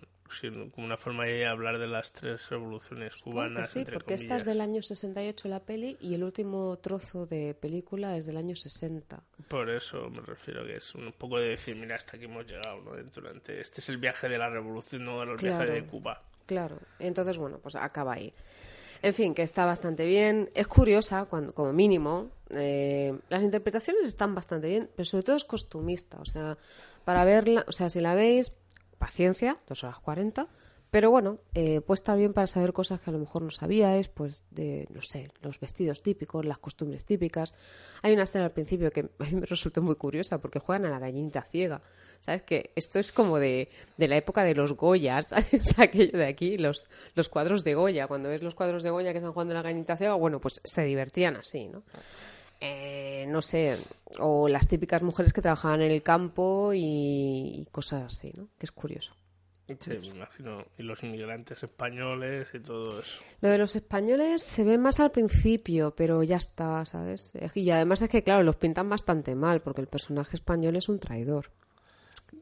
como una forma de hablar de las tres revoluciones cubanas. sí, entre porque esta es comillas. del año 68 la peli y el último trozo de película es del año 60. Por eso me refiero que es un poco de decir, mira, hasta aquí hemos llegado, ¿no? Durante, este es el viaje de la revolución, no el viaje Claro. de Cuba. Claro, entonces bueno, pues acaba ahí. En fin, que está bastante bien. Es curiosa, cuando, como mínimo. eh, las interpretaciones están bastante bien, pero sobre todo es costumista. O sea, para verla, o sea, si la veis, paciencia, dos horas 40. Pero bueno, eh, puede estar bien para saber cosas que a lo mejor no sabíais, pues de, no sé, los vestidos típicos, las costumbres típicas. Hay una escena al principio que a mí me resultó muy curiosa porque juegan a la gallinita ciega. ¿Sabes? Que esto es como de, de la época de los Goyas, ¿sabes? Aquello de aquí, los, los cuadros de Goya. Cuando ves los cuadros de Goya que están jugando a la gallinita ciega, bueno, pues se divertían así, ¿no? Eh, no sé, o las típicas mujeres que trabajaban en el campo y, y cosas así, ¿no? Que es curioso. Sí, me imagino. Y los inmigrantes españoles y todo eso. Lo de los españoles se ve más al principio, pero ya está, ¿sabes? Y además es que, claro, los pintan bastante mal, porque el personaje español es un traidor.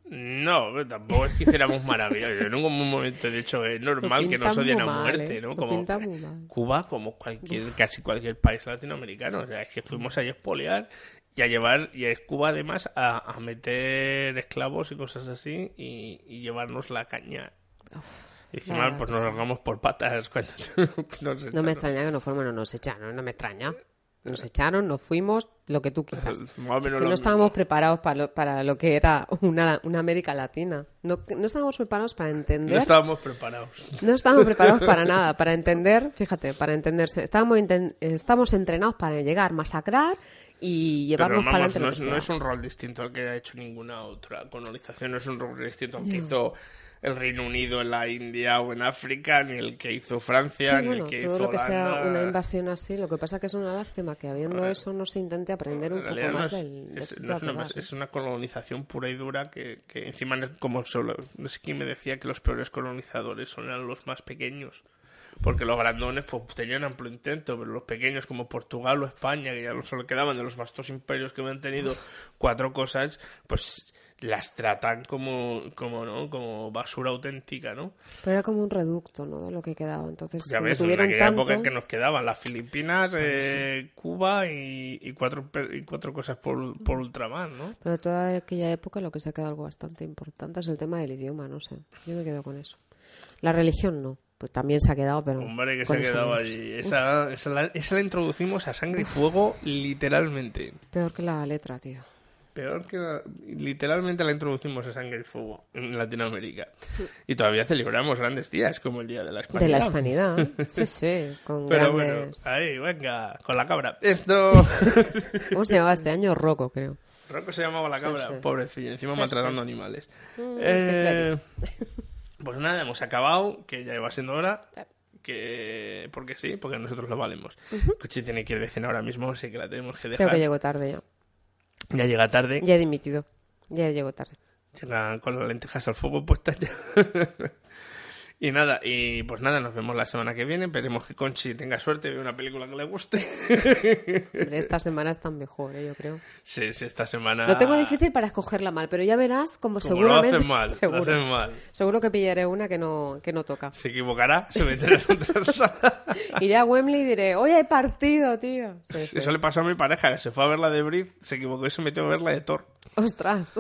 No, tampoco es que hiciéramos maravillas. Yo en ningún momento he dicho es normal que nos odien a muerte, ¿eh? ¿no? Como. Cuba, como cualquier, casi cualquier país latinoamericano. O sea, es que fuimos ahí a expoliar y a llevar, y a Cuba además a, a meter esclavos y cosas así y, y llevarnos la caña. Y encima, la pues nos largamos por patas cuando nos No me extraña que nos fuéramos, no nos echaron, no me extraña. Nos echaron, nos fuimos, lo que tú quieras. Es que no estábamos preparados para lo, para lo que era una, una América Latina. No, no estábamos preparados para entender. No estábamos preparados. No estábamos preparados para nada, para entender, fíjate, para entenderse. Estábamos, eh, estamos entrenados para llegar, masacrar y llevarnos para adelante no, es, sea. no es un rol distinto al que ha hecho ninguna otra colonización, no es un rol distinto al que Ya. hizo el Reino Unido en la India o en África, ni el que hizo Francia, Sí, ni bueno, el que todo hizo lo que sea Holanda. una invasión así, lo que pasa que es una lástima que habiendo eso no se intente aprender un poco no más es, del, de es- no es una, ¿eh? es una colonización pura y dura que, que encima, como solo, no sé quién me decía que los peores colonizadores son eran los más pequeños. Porque los grandones pues tenían amplio intento, pero los pequeños como Portugal o España, que ya no solo quedaban de los vastos imperios que habían tenido cuatro cosas, pues las tratan como, como, ¿no? como basura auténtica, ¿no? Pero era como un reducto, ¿no? De lo que quedaba. Entonces, Ya ves, en aquella tanto... época que nos quedaban las Filipinas, eh, Cuba y, y cuatro, y cuatro cosas por, por ultramar, ¿no? Pero de toda aquella época lo que se ha quedado algo bastante importante es el tema del idioma, no sé. Yo me quedo con eso. La religión no. Pues también se ha quedado, pero... Hombre, que se ha quedado allí. Esa, esa, la, esa la introducimos a sangre y fuego, literalmente. peor que la letra, tío. Peor que la- literalmente la introducimos a sangre y fuego en Latinoamérica. Y todavía celebramos grandes días, como el Día de la Hispanidad. De la hispanidad. Sí, sí, con Pero grandes... bueno, ahí, venga, con la cabra. Esto... ¿Cómo se llamaba este año? Rocco, creo. Rocco se llamaba la cabra, sí. pobrecillo, encima Sí, maltratando sí. animales. Mm, Eh, pues nada, hemos acabado, que ya va siendo hora. Que porque sí, porque nosotros lo valemos. Cuchi tiene que ir de cena ahora mismo, así que la tenemos que dejar. Creo que llego tarde ya. Ya llega tarde. Ya he dimitido. Ya llego tarde. Llega con las lentejas al fuego puestas ya. y nada, y pues nada, nos vemos la semana que viene. Esperemos que Conchi tenga suerte y vea una película que le guste. Hombre, esta semana están mejor, ¿eh? yo creo. sí, sí, esta semana. Lo tengo difícil para escogerla mal, pero ya verás como, Como seguramente... lo hacen mal, lo seguro, mal. seguro que pillaré una que no, que no toca. Se equivocará, se meterá en otra sala. Iré a Wembley y diré, hoy hay partido, tío. Sí, sí. Eso le pasó a mi pareja, que se fue a ver la de Brief, se equivocó y se metió a ver la de Thor. Ostras.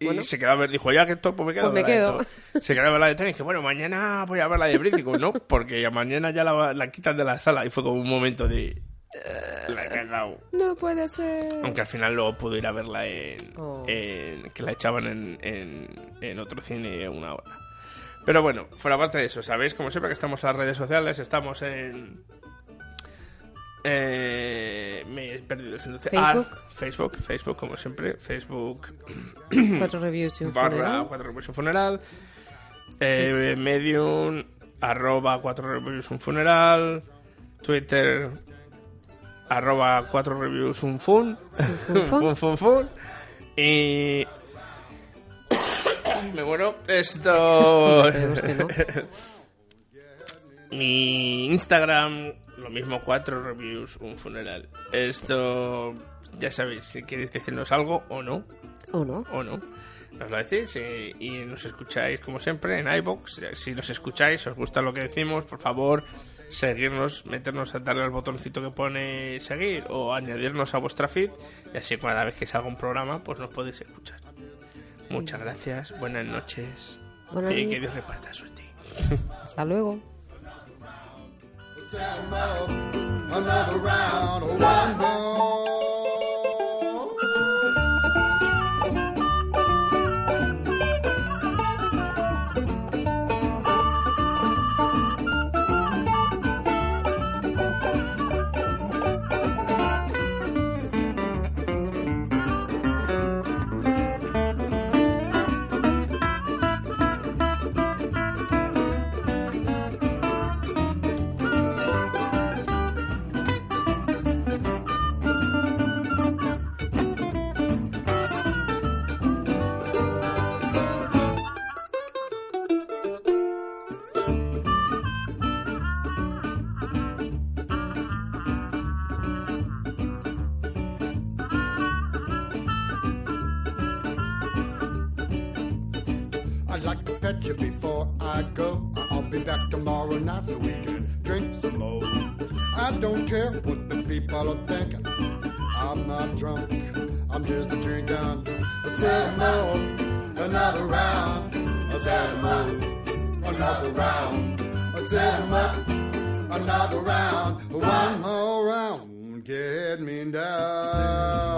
Y Bueno. se quedó a ver, dijo, ya que Thor, pues me quedo. Pues me quedo. Se quedó a ver la de y dije, bueno, mañana voy a ver la de. Digo, no, porque ya mañana ya la, la quitan de la sala. Y fue como un momento de... La he cagado. No puede ser. Aunque al final luego pude ir a verla en, Oh. en- que la echaban en, en, en otro cine una hora. Pero bueno, fuera parte de eso, ¿sabéis? Como siempre que estamos en las redes sociales, estamos en... eh, me he perdido el sentido. Facebook. Ah, Facebook, Facebook, como siempre. Facebook Cuatro reviews y un barra funeral. cuatro reviews un funeral. Eh, Medium, arroba cuatro reviews un funeral. Twitter, arroba cuatro reviews un fun. fun, fun. fun, fun, fun. Y... Me muero. Esto... No. Mi Instagram, lo mismo, cuatro reviews, un funeral. Esto, ya sabéis, si queréis decirnos algo o no. ¿O no? O no. Nos lo decís y, y nos escucháis como siempre en iBox. Si nos escucháis, os gusta lo que decimos, por favor, seguirnos, meternos a darle al botoncito que pone seguir o añadirnos a vuestra feed y así cada vez que salga un programa, pues nos podéis escuchar. Muchas gracias, buenas noches Buenas y que. Dios reparta suerte. Hasta luego. Another round one more. Go. I'll be back tomorrow night so we can drink some more. I don't care what the people are thinking. I'm not drunk, I'm just a drinking. I said more, another round. I said more, another round. I said more, another round. One more round, get me down.